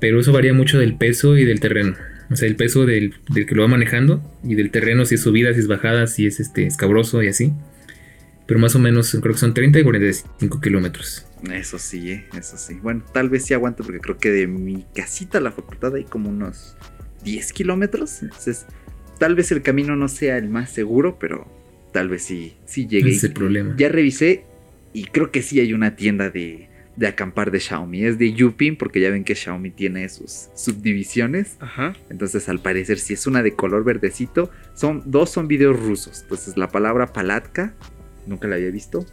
Pero eso varía mucho del peso y del terreno. O sea, el peso del, que lo va manejando y del terreno, si es subidas, si es bajadas, si es este, escabroso y así. Pero más o menos creo que son 30 y 45 kilómetros. Eso sí, ¿eh? eso sí. Bueno, tal vez sí aguante porque creo que de mi casita a la facultad hay como unos 10 kilómetros. Entonces, tal vez el camino no sea el más seguro, pero tal vez sí, sí llegue. Ese es el problema. Ya revisé y creo que sí hay una tienda de, de acampar de Xiaomi. Es de Yupin, porque ya ven que Xiaomi tiene sus subdivisiones. Ajá. Entonces, al parecer, si es una de color verdecito, son dos son videos rusos. Entonces, la palabra palatka, nunca la había visto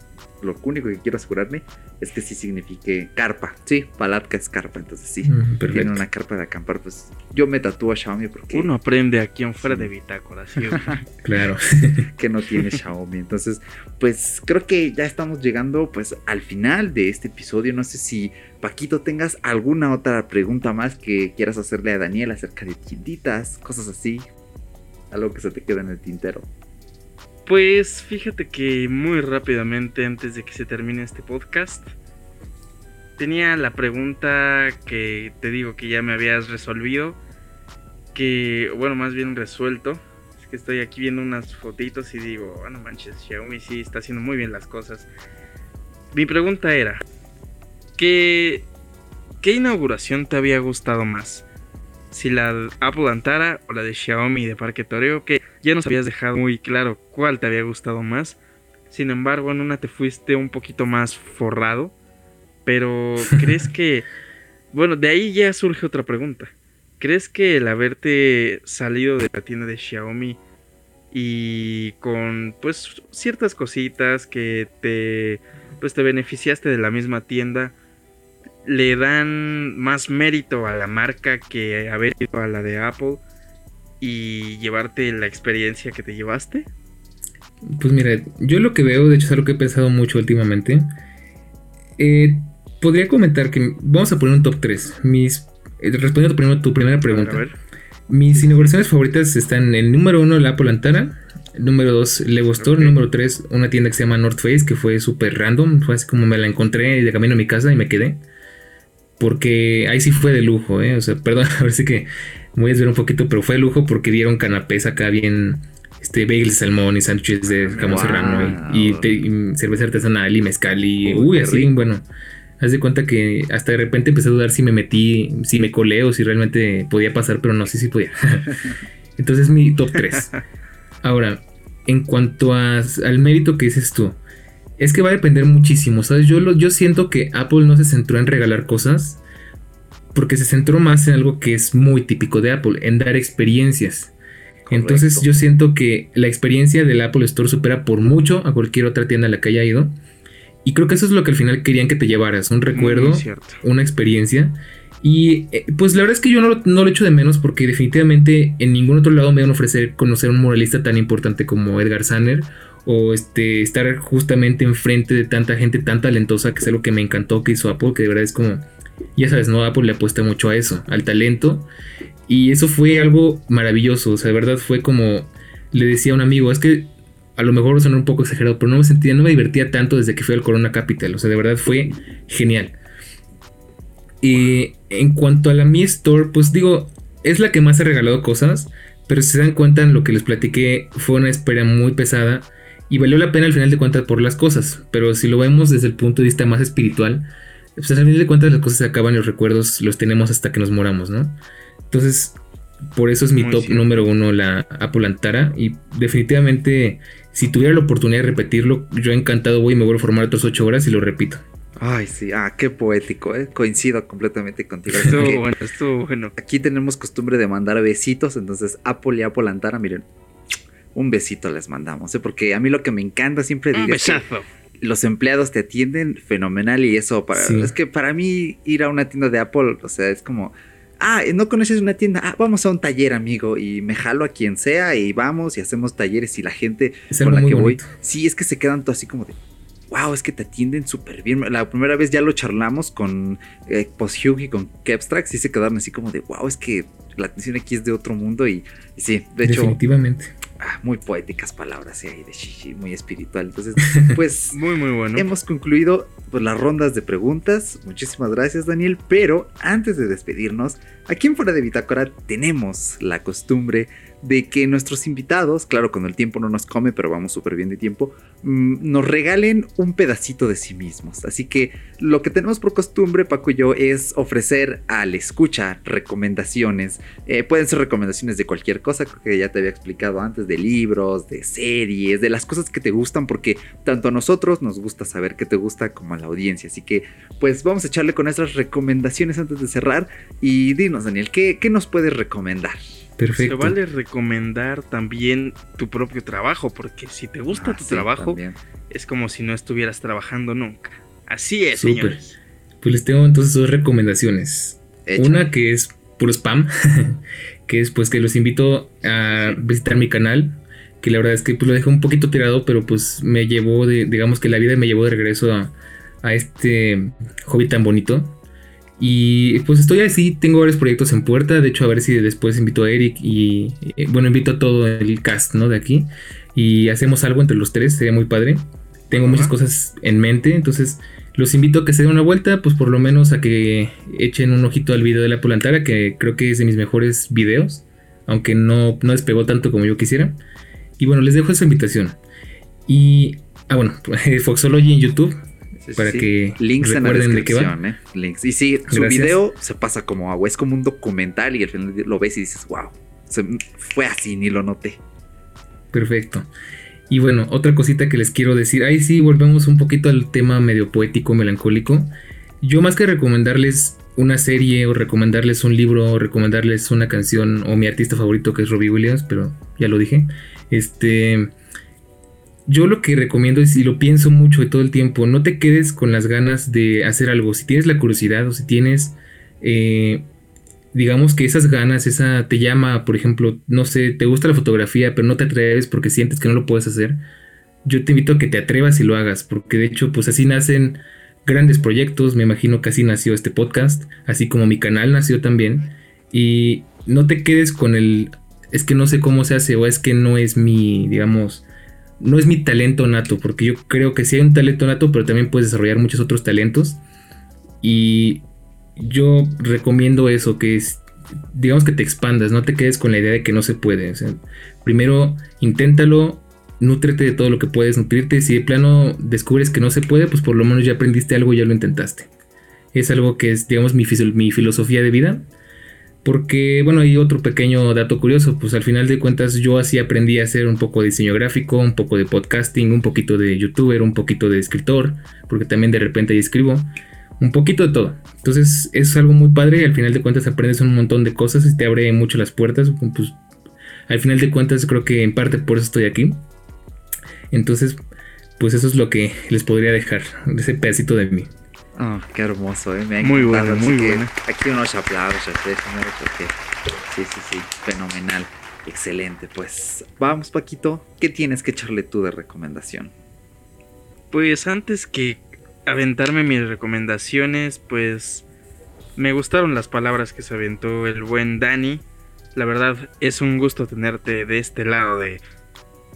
lo único que quiero asegurarme es que sí signifique carpa. Sí, Palatka es carpa, entonces sí. Mm, tiene una carpa de acampar, pues yo me tatúo a Xiaomi porque... Uno aprende aquí en fuera de bitácora, ¿sí? claro. que no tiene Xiaomi. Entonces, pues creo que ya estamos llegando pues al final de este episodio. No sé si Paquito tengas alguna otra pregunta más que quieras hacerle a Daniel acerca de tienditas, cosas así. Algo que se te queda en el tintero. Pues fíjate que muy rápidamente antes de que se termine este podcast, tenía la pregunta que te digo que ya me habías resolvido, que bueno, más bien resuelto. Es que estoy aquí viendo unas fotitos y digo, ah, manches, Xiaomi sí está haciendo muy bien las cosas. Mi pregunta era, ¿qué, qué inauguración te había gustado más? Si la Apple Antara o la de Xiaomi de Parque Toreo, que ya nos habías dejado muy claro cuál te había gustado más. Sin embargo, en una te fuiste un poquito más forrado. Pero, ¿crees que... Bueno, de ahí ya surge otra pregunta. ¿Crees que el haberte salido de la tienda de Xiaomi y con pues ciertas cositas que te pues te beneficiaste de la misma tienda le dan más mérito a la marca que haber ido a la de Apple y llevarte la experiencia que te llevaste? Pues mira, yo lo que veo, de hecho es algo que he pensado mucho últimamente. Eh, podría comentar que vamos a poner un top 3. Mis, eh, respondiendo primero tu primera pregunta. Mis inauguraciones favoritas están en el número 1 la Apple Antara, número 2 Lego Store, número 3 una tienda que se llama North Face que fue súper random, fue así como me la encontré de camino a mi casa y me quedé. Porque ahí sí fue de lujo, ¿eh? O sea, perdón, a ver si que voy a desviar un poquito, pero fue de lujo porque dieron canapés acá bien, este, bagels de salmón y sándwiches de jamón serrano y, cerveza artesanal y mezcal y, uy, así, bueno. Haz de cuenta que hasta de repente empecé a dudar si me metí, si me colé o si realmente podía pasar, pero no, sí, sí podía. Entonces mi top 3. Ahora, en cuanto al mérito que dices tú, es que va a depender muchísimo, ¿sabes? Yo, yo siento que Apple no se centró en regalar cosas, porque se centró más en algo que es muy típico de Apple, en dar experiencias. Entonces yo siento que la experiencia del Apple Store supera por mucho a cualquier otra tienda a la que haya ido. Y creo que eso es lo que al final querían que te llevaras, un recuerdo, una experiencia. Y eh, pues la verdad es que yo no, no, lo echo de menos porque definitivamente en ningún otro lado me van a ofrecer conocer a un muralista tan importante como Edgar Sander o este, estar justamente enfrente de tanta gente tan talentosa que es algo que me encantó que hizo Apple, que de verdad es como ya sabes, ¿no? Apple le apuesta mucho a eso, al talento. Y eso fue algo maravilloso. O sea, de verdad fue como le decía a un amigo, es que a lo mejor suena un poco exagerado, pero no me sentía, no me divertía tanto desde que fui al Corona Capital. O sea, de verdad fue genial. Y en cuanto a la Mi Store, pues digo, es la que más ha regalado cosas. Pero si se dan cuenta, en lo que les platiqué fue una espera muy pesada. Y valió la pena al final de cuentas por las cosas. Pero si lo vemos desde el punto de vista más espiritual, pues al final de cuentas las cosas se acaban y los recuerdos los tenemos hasta que nos moramos, ¿no? Entonces, por eso es mi top número uno, la Apple Antara. Y definitivamente, si tuviera la oportunidad de repetirlo, yo encantado voy y me vuelvo a formar otras ocho horas y lo repito. Ay, sí, ah, qué poético, ¿eh? coincido completamente contigo. Estuvo bueno, estuvo bueno. Aquí tenemos costumbre de mandar besitos, entonces Apple y Apple Antara, miren, un besito les mandamos, ¿eh? porque a mí lo que me encanta siempre un besazo los empleados te atienden fenomenal y eso para es que para mí ir a una tienda de Apple, o sea, es como ah, no conoces una tienda, ah, vamos a un taller, amigo, y me jalo a quien sea y vamos y hacemos talleres y la gente con la que voy, sí, es que se quedan todo así como de wow, es que te atienden súper bien. La primera vez ya lo charlamos con eh, Post y con Kepstrax y se quedaron así como de wow, es que la atención aquí es de otro mundo y, y sí, de hecho. Definitivamente Ah, muy poéticas palabras ahí de Shishi, muy espiritual. Entonces, pues muy muy bueno. Hemos concluido pues, las rondas de preguntas. Muchísimas gracias, Daniel, pero antes de despedirnos, aquí en Fuera de Bitácora tenemos la costumbre de que nuestros invitados, claro, con el tiempo no nos come, pero vamos súper bien de tiempo, mm, nos regalen un pedacito de sí mismos. Así que lo que tenemos por costumbre, Paco y yo, es ofrecer al escucha recomendaciones. Eh, pueden ser recomendaciones de cualquier cosa, que ya te había explicado antes, de libros, de series, de las cosas que te gustan, porque tanto a nosotros nos gusta saber qué te gusta como a la audiencia. Así que, pues vamos a echarle con nuestras recomendaciones antes de cerrar. Y dinos, Daniel, ¿qué, qué nos puedes recomendar? Perfecto. Se vale recomendar también tu propio trabajo, porque si te gusta Ah, tu sí, trabajo, también. es como si no estuvieras trabajando nunca. Así es, Súper. señores. Pues les tengo entonces dos recomendaciones. Una que es puro spam, que es pues que los invito a visitar mi canal, que la verdad es que pues lo dejé un poquito tirado, pero pues me llevó de, digamos que la vida me llevó de regreso a, a este hobby tan bonito. Y pues estoy así, tengo varios proyectos en puerta, de hecho a ver si después invito a Eric y eh, bueno, invito a todo el cast, ¿no? De aquí y hacemos algo entre los tres, sería muy padre. Tengo muchas cosas en mente, entonces los invito a que se den una vuelta, pues por lo menos a que echen un ojito al video de la Polantara, que creo que es de mis mejores videos, aunque no, no despegó tanto como yo quisiera. Y bueno, les dejo esa invitación. Y, ah, bueno, Foxology en YouTube, Sí, para sí. que links en la recuerden de qué va. descripción, ¿eh? Links. Y sí, su Gracias. video se pasa como agua, es como un documental y al final lo ves y dices, wow, se- fue así, ni lo noté. Perfecto. Y bueno, otra cosita que les quiero decir, ahí sí volvemos un poquito al tema medio poético, melancólico. Yo más que recomendarles una serie o recomendarles un libro o recomendarles una canción o mi artista favorito que es Robbie Williams, pero ya lo dije. Este yo lo que recomiendo es, y lo pienso mucho de todo el tiempo, no te quedes con las ganas de hacer algo. Si tienes la curiosidad o si tienes, eh, digamos que esas ganas, esa te llama, por ejemplo, no sé, te gusta la fotografía, pero no te atreves porque sientes que no lo puedes hacer. Yo te invito a que te atrevas y lo hagas, porque de hecho, pues así nacen grandes proyectos. Me imagino que así nació este podcast, así como mi canal nació también. Y no te quedes con el, es que no sé cómo se hace o es que no es mi, digamos, no es mi talento nato, porque yo creo que sí hay un talento nato, pero también puedes desarrollar muchos otros talentos. Y yo recomiendo eso, que es, digamos que te expandas, no te quedes con la idea de que no se puede. primero, inténtalo, nútrete de todo lo que puedes nutrirte. Si de plano descubres que no se puede, pues por lo menos ya aprendiste algo y ya lo intentaste. Es algo que es, digamos, mi filosofía de vida. Porque, bueno, hay otro pequeño dato curioso, pues al final de cuentas yo así aprendí a hacer un poco de diseño gráfico, un poco de podcasting, un poquito de youtuber, un poquito de escritor, porque también de repente ahí escribo, un poquito de todo. Entonces es algo muy padre y al final de cuentas aprendes un montón de cosas y te abre mucho las puertas, pues al final de cuentas creo que en parte por eso estoy aquí. Entonces, pues eso es lo que les podría dejar, ese pedacito de mí. Oh, qué hermoso, ¿eh? Me ha Muy bueno, muy bueno. Aquí unos aplausos, ¿eh, señores? Porque sí, sí, sí, fenomenal. Excelente, pues vamos Paquito, ¿qué tienes que echarle tú de recomendación? Pues antes que aventarme mis recomendaciones, pues me gustaron las palabras que se aventó el buen Dani. La verdad es un gusto tenerte de este lado de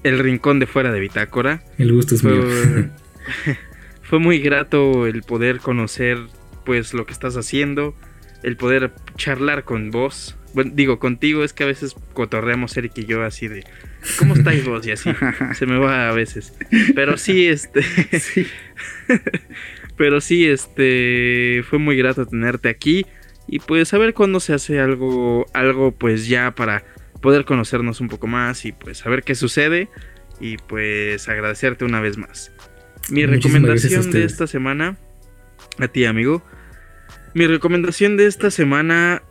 el rincón de fuera de Bitácora. El gusto es mío. Fue, muy grato el poder conocer pues lo que estás haciendo, el poder charlar con vos. Bueno, digo contigo, es que a veces cotorreamos Eric y yo así de ¿Cómo estáis vos? Y así se me va a veces. Pero sí, este. Pero sí, este. Fue muy grato tenerte aquí. Y pues a ver cuándo se hace algo. Algo, pues ya para poder conocernos un poco más. Y pues a ver qué sucede. Y pues agradecerte una vez más. Mi Muchísimas recomendación de esta semana. A ti, amigo. Mi recomendación de esta semana.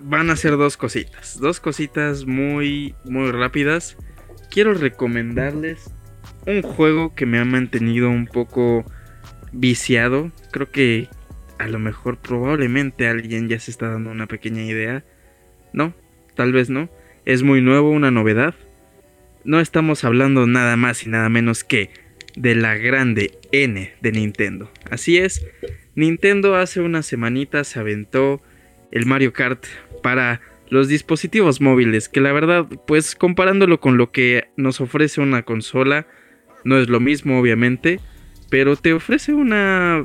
Van a ser dos cositas. Dos cositas muy, muy rápidas quiero recomendarles un juego que me ha mantenido un poco viciado. Creo que a lo mejor probablemente alguien ya se está dando una pequeña idea. No, tal vez no. Es muy nuevo, una novedad. No estamos hablando nada más y nada menos que de la grande N de Nintendo. Así es, Nintendo hace unas semanitas se aventó el Mario Kart para los dispositivos móviles, que la verdad, pues comparándolo con lo que nos ofrece una consola, no es lo mismo obviamente, pero te ofrece una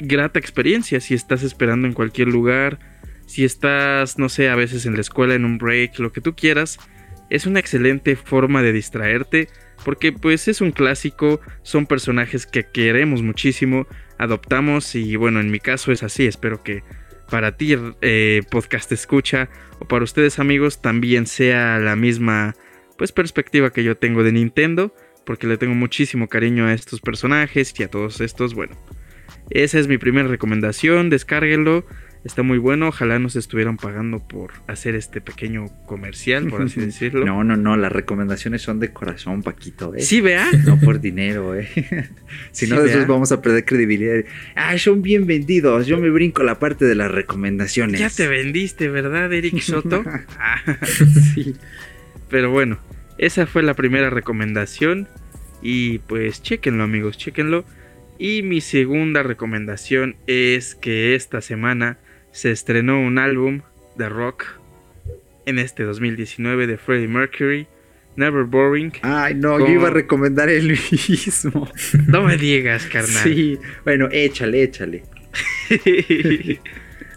grata experiencia si estás esperando en cualquier lugar, Si estás, no sé, a veces en la escuela, en un break, lo que tú quieras, es una excelente forma de distraerte porque pues es un clásico, son personajes que queremos muchísimo, adoptamos y bueno, en mi caso es así, espero que para ti eh, podcast escucha o para ustedes amigos también sea la misma pues perspectiva que yo tengo de Nintendo, porque le tengo muchísimo cariño a estos personajes y a todos estos, bueno. Esa es mi primera recomendación, descárguenlo. Está muy bueno, ojalá nos estuvieran pagando por hacer este pequeño comercial, por así decirlo. No, no, no, las recomendaciones son de corazón, Paquito, ¿eh? Sí, vea. No por dinero, ¿eh? si no, después vamos a perder credibilidad. Ah, son bien vendidos, yo me brinco la parte de las recomendaciones. Ya te vendiste, ¿verdad, Eric Soto? Ah, sí. Pero bueno, esa fue la primera recomendación. Y pues chequenlo amigos, chequenlo. Y mi segunda recomendación es que esta semana se estrenó un álbum de rock en este 2019 de Freddie Mercury, Never Boring. Ay, no, yo iba a recomendar el mismo. No me digas, carnal. Sí, bueno, échale, échale.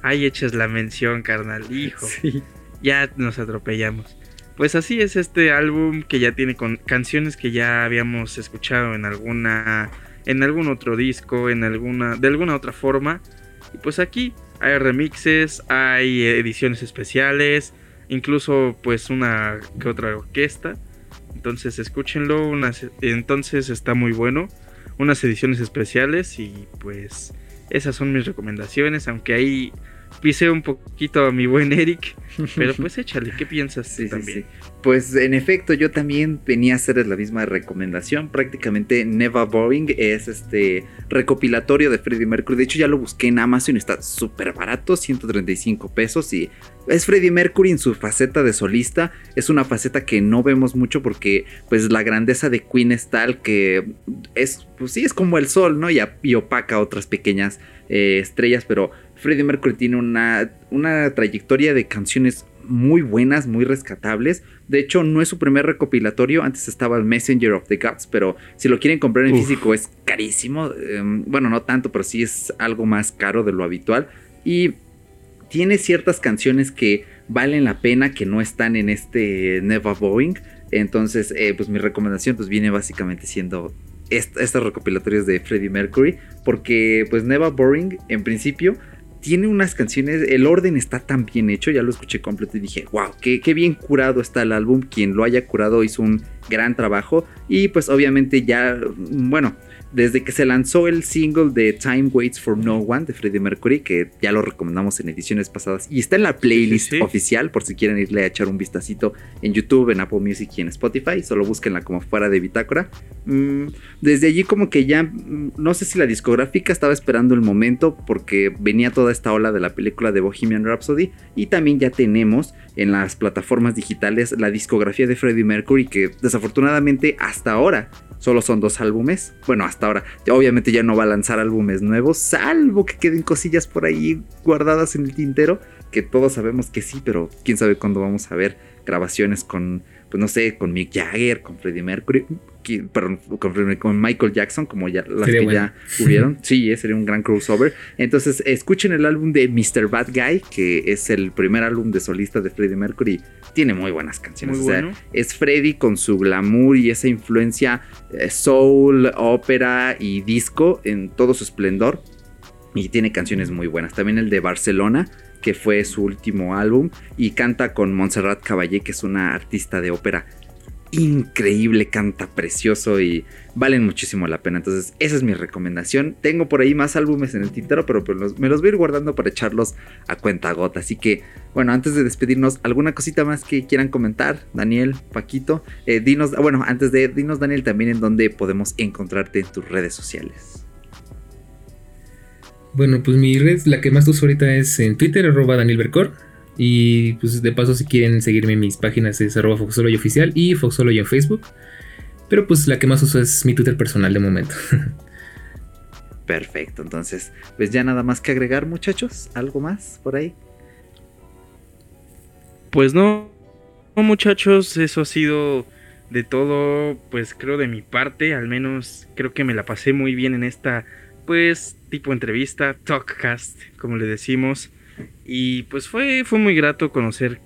Ahí echas la mención, carnal, hijo. Sí. Ya nos atropellamos. Pues así es este álbum que ya tiene con canciones que ya habíamos escuchado en alguna en algún otro disco, en alguna de alguna otra forma. Y pues aquí hay remixes, hay ediciones especiales, incluso pues una que otra orquesta. Entonces escúchenlo, entonces está muy bueno. Unas ediciones especiales y pues esas son mis recomendaciones, aunque ahí pisé un poquito a mi buen Eric, pero pues échale, ¿qué piensas sí, también? Pues en efecto, yo también venía a hacer la misma recomendación. Prácticamente Never Boring es este recopilatorio de Freddie Mercury. De hecho, ya lo busqué en Amazon, está súper barato, 135 pesos. Y es Freddie Mercury en su faceta de solista. Es una faceta que no vemos mucho porque, pues, la grandeza de Queen es tal que es, pues sí, es como el sol, ¿no? Y, opaca a otras pequeñas eh, estrellas, pero Freddie Mercury tiene una, una trayectoria de canciones muy buenas, muy rescatables. De hecho, no es su primer recopilatorio. Antes estaba el Messenger of the Gods, pero si lo quieren comprar en físico es carísimo. Em, bueno, no tanto, pero sí es algo más caro de lo habitual. Y tiene ciertas canciones que valen la pena, que no están en este Never Boeing. Entonces, eh, pues mi recomendación pues viene básicamente siendo estos recopilatorios de Freddie Mercury. Porque pues Never Boring en principio tiene unas canciones, el orden está tan bien hecho, ya lo escuché completo y dije, wow, qué, qué, bien curado está el álbum, quien lo haya curado hizo un gran trabajo y pues obviamente ya, bueno, desde que se lanzó el single de Time Waits for No One de Freddie Mercury, que ya lo recomendamos en ediciones pasadas y está en la playlist oficial por si quieren irle a echar un vistacito en YouTube, en Apple Music y en Spotify, solo búsquenla como fuera de bitácora. Mm, desde allí como que ya, mm, no sé si la discográfica estaba esperando el momento porque venía toda esta ola de la película de Bohemian Rhapsody y también ya tenemos en las plataformas digitales la discografía de Freddie Mercury que desafortunadamente hasta ahora solo son dos álbumes. Bueno, hasta ahora. Obviamente ya no va a lanzar álbumes nuevos, salvo que queden cosillas por ahí guardadas en el tintero, que todos sabemos que sí, pero quién sabe cuándo vamos a ver grabaciones con, pues no sé, con Mick Jagger, con Freddie Mercury perdón, con, Michael Jackson, como ya las que ya hubieron. Sí, sería un gran crossover. Entonces, escuchen el álbum de Mr. Bad Guy, que es el primer álbum de solista de Freddie Mercury. Tiene muy buenas canciones. o sea, es Freddie con su glamour y esa influencia eh, soul, ópera y disco en todo su esplendor. Y tiene canciones muy buenas. También el de Barcelona, que fue su último álbum. Y canta con Montserrat Caballé, que es una artista de ópera increíble, canta precioso y valen muchísimo la pena. Entonces, esa es mi recomendación. Tengo por ahí más álbumes en el tintero, pero pues me los voy a ir guardando para echarlos a cuenta gota. Así que, bueno, antes de despedirnos, ¿alguna cosita más que quieran comentar? Daniel, Paquito, eh, dinos, bueno, antes de, dinos, Daniel, también en dónde podemos encontrarte en tus redes sociales. Bueno, pues mi red, la que más uso ahorita es en Twitter, arroba Daniel Bercor. Y pues de paso si quieren seguirme en mis páginas es arroba Foxology oficial y Foxology en Facebook. Pero pues la que más uso es mi Twitter personal de momento. Perfecto, entonces pues ya nada más que agregar muchachos, algo más por ahí. Pues no, no muchachos, eso ha sido de todo, pues creo de mi parte, al menos creo que me la pasé muy bien en esta pues tipo entrevista, talkcast, como le decimos. Y pues fue, fue muy grato conocer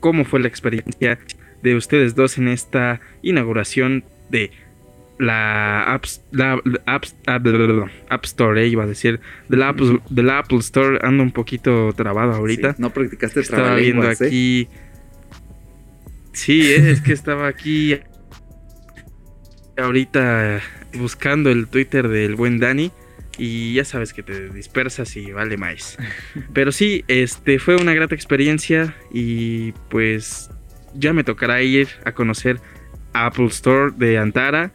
cómo fue la experiencia de ustedes dos en esta inauguración de la App, la, App, Store, eh, iba a decir, de la, Apple, de la Apple Store, ando un poquito trabado ahorita. no practicaste Estaba viendo ¿eh? aquí. Sí, es que estaba aquí ahorita buscando el Twitter del buen Dani y ya sabes que te dispersas y vale más. Pero sí, este fue una grata experiencia y pues ya me tocará ir a conocer Apple Store de Antara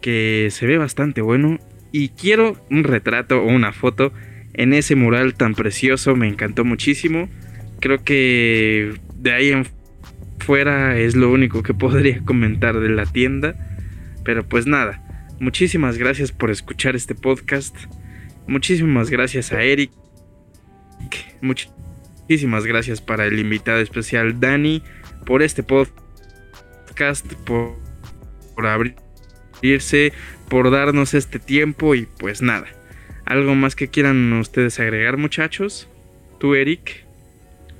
que se ve bastante bueno y quiero un retrato o una foto en ese mural tan precioso, me encantó muchísimo. Creo que de ahí en fuera es lo único que podría comentar de la tienda. Pero pues nada, muchísimas gracias por escuchar este podcast. Muchísimas gracias a Eric. Muchísimas gracias para el invitado especial Dani por este podcast, por, abrirse, por darnos este tiempo y pues nada. ¿Algo más que quieran ustedes agregar muchachos? ¿Tú Eric?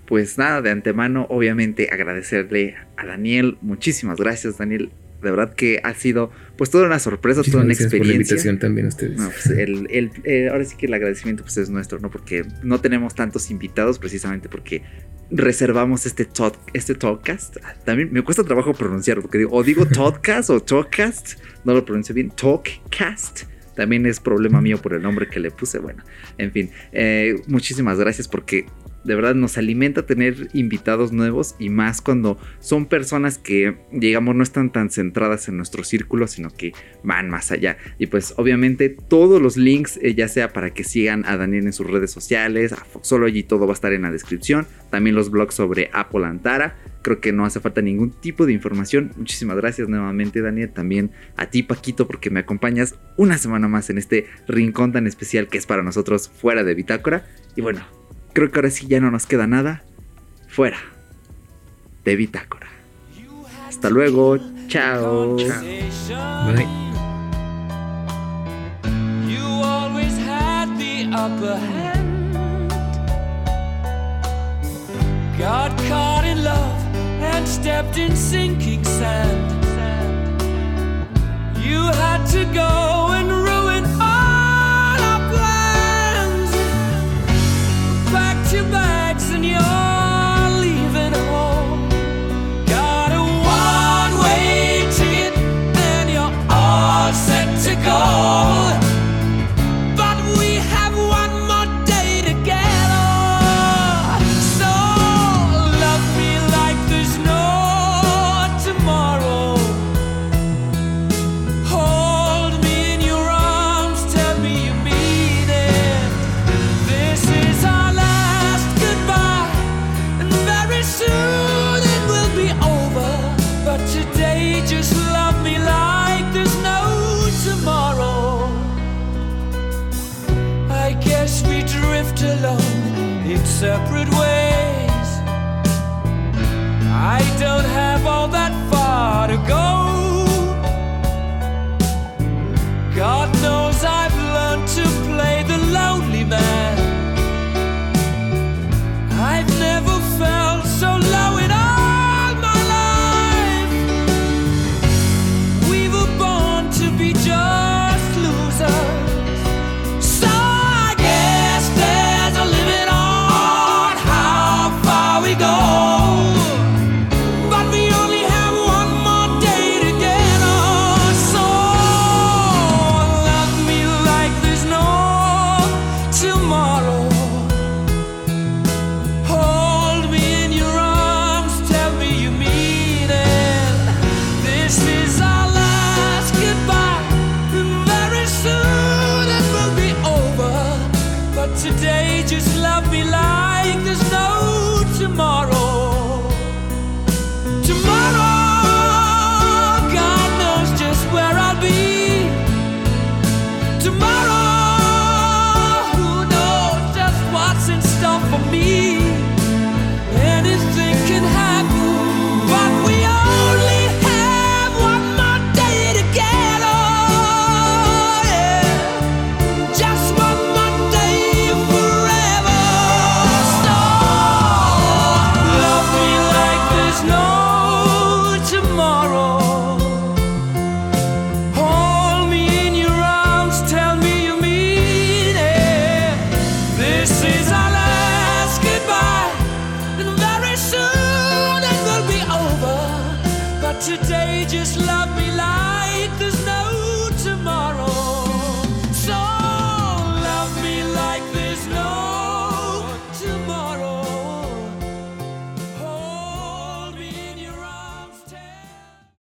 Pues nada, de antemano obviamente agradecerle a Daniel. Muchísimas gracias Daniel de verdad que ha sido pues toda una sorpresa, toda una experiencia. Por la invitación también a ustedes. Pues, el, eh, ahora sí que el agradecimiento pues es nuestro, ¿no? Porque no tenemos tantos invitados precisamente porque reservamos este talk, este talkcast. También me cuesta trabajo pronunciarlo porque digo, o digo talkcast o talkcast, no lo pronuncio bien, talkcast. También es problema mío por el nombre que le puse. Bueno, en fin, eh, muchísimas gracias porque de verdad nos alimenta tener invitados nuevos y más cuando son personas que, digamos, no están tan centradas en nuestro círculo, sino que van más allá. Y pues obviamente todos los links, eh, ya sea para que sigan a Daniel en sus redes sociales, a allí todo va a estar en la descripción, también los blogs sobre Apple Antara. Creo que no hace falta ningún tipo de información. Muchísimas gracias nuevamente, Daniel. También a ti, Paquito, porque me acompañas una semana más en este rincón tan especial que es para nosotros fuera de Bitácora. Y bueno, creo que ahora sí ya no nos queda nada. Fuera de Bitácora. Hasta luego. Chao. Bye. You always had the upper hand. Got caught in love and stepped in sinking sand. You had to go and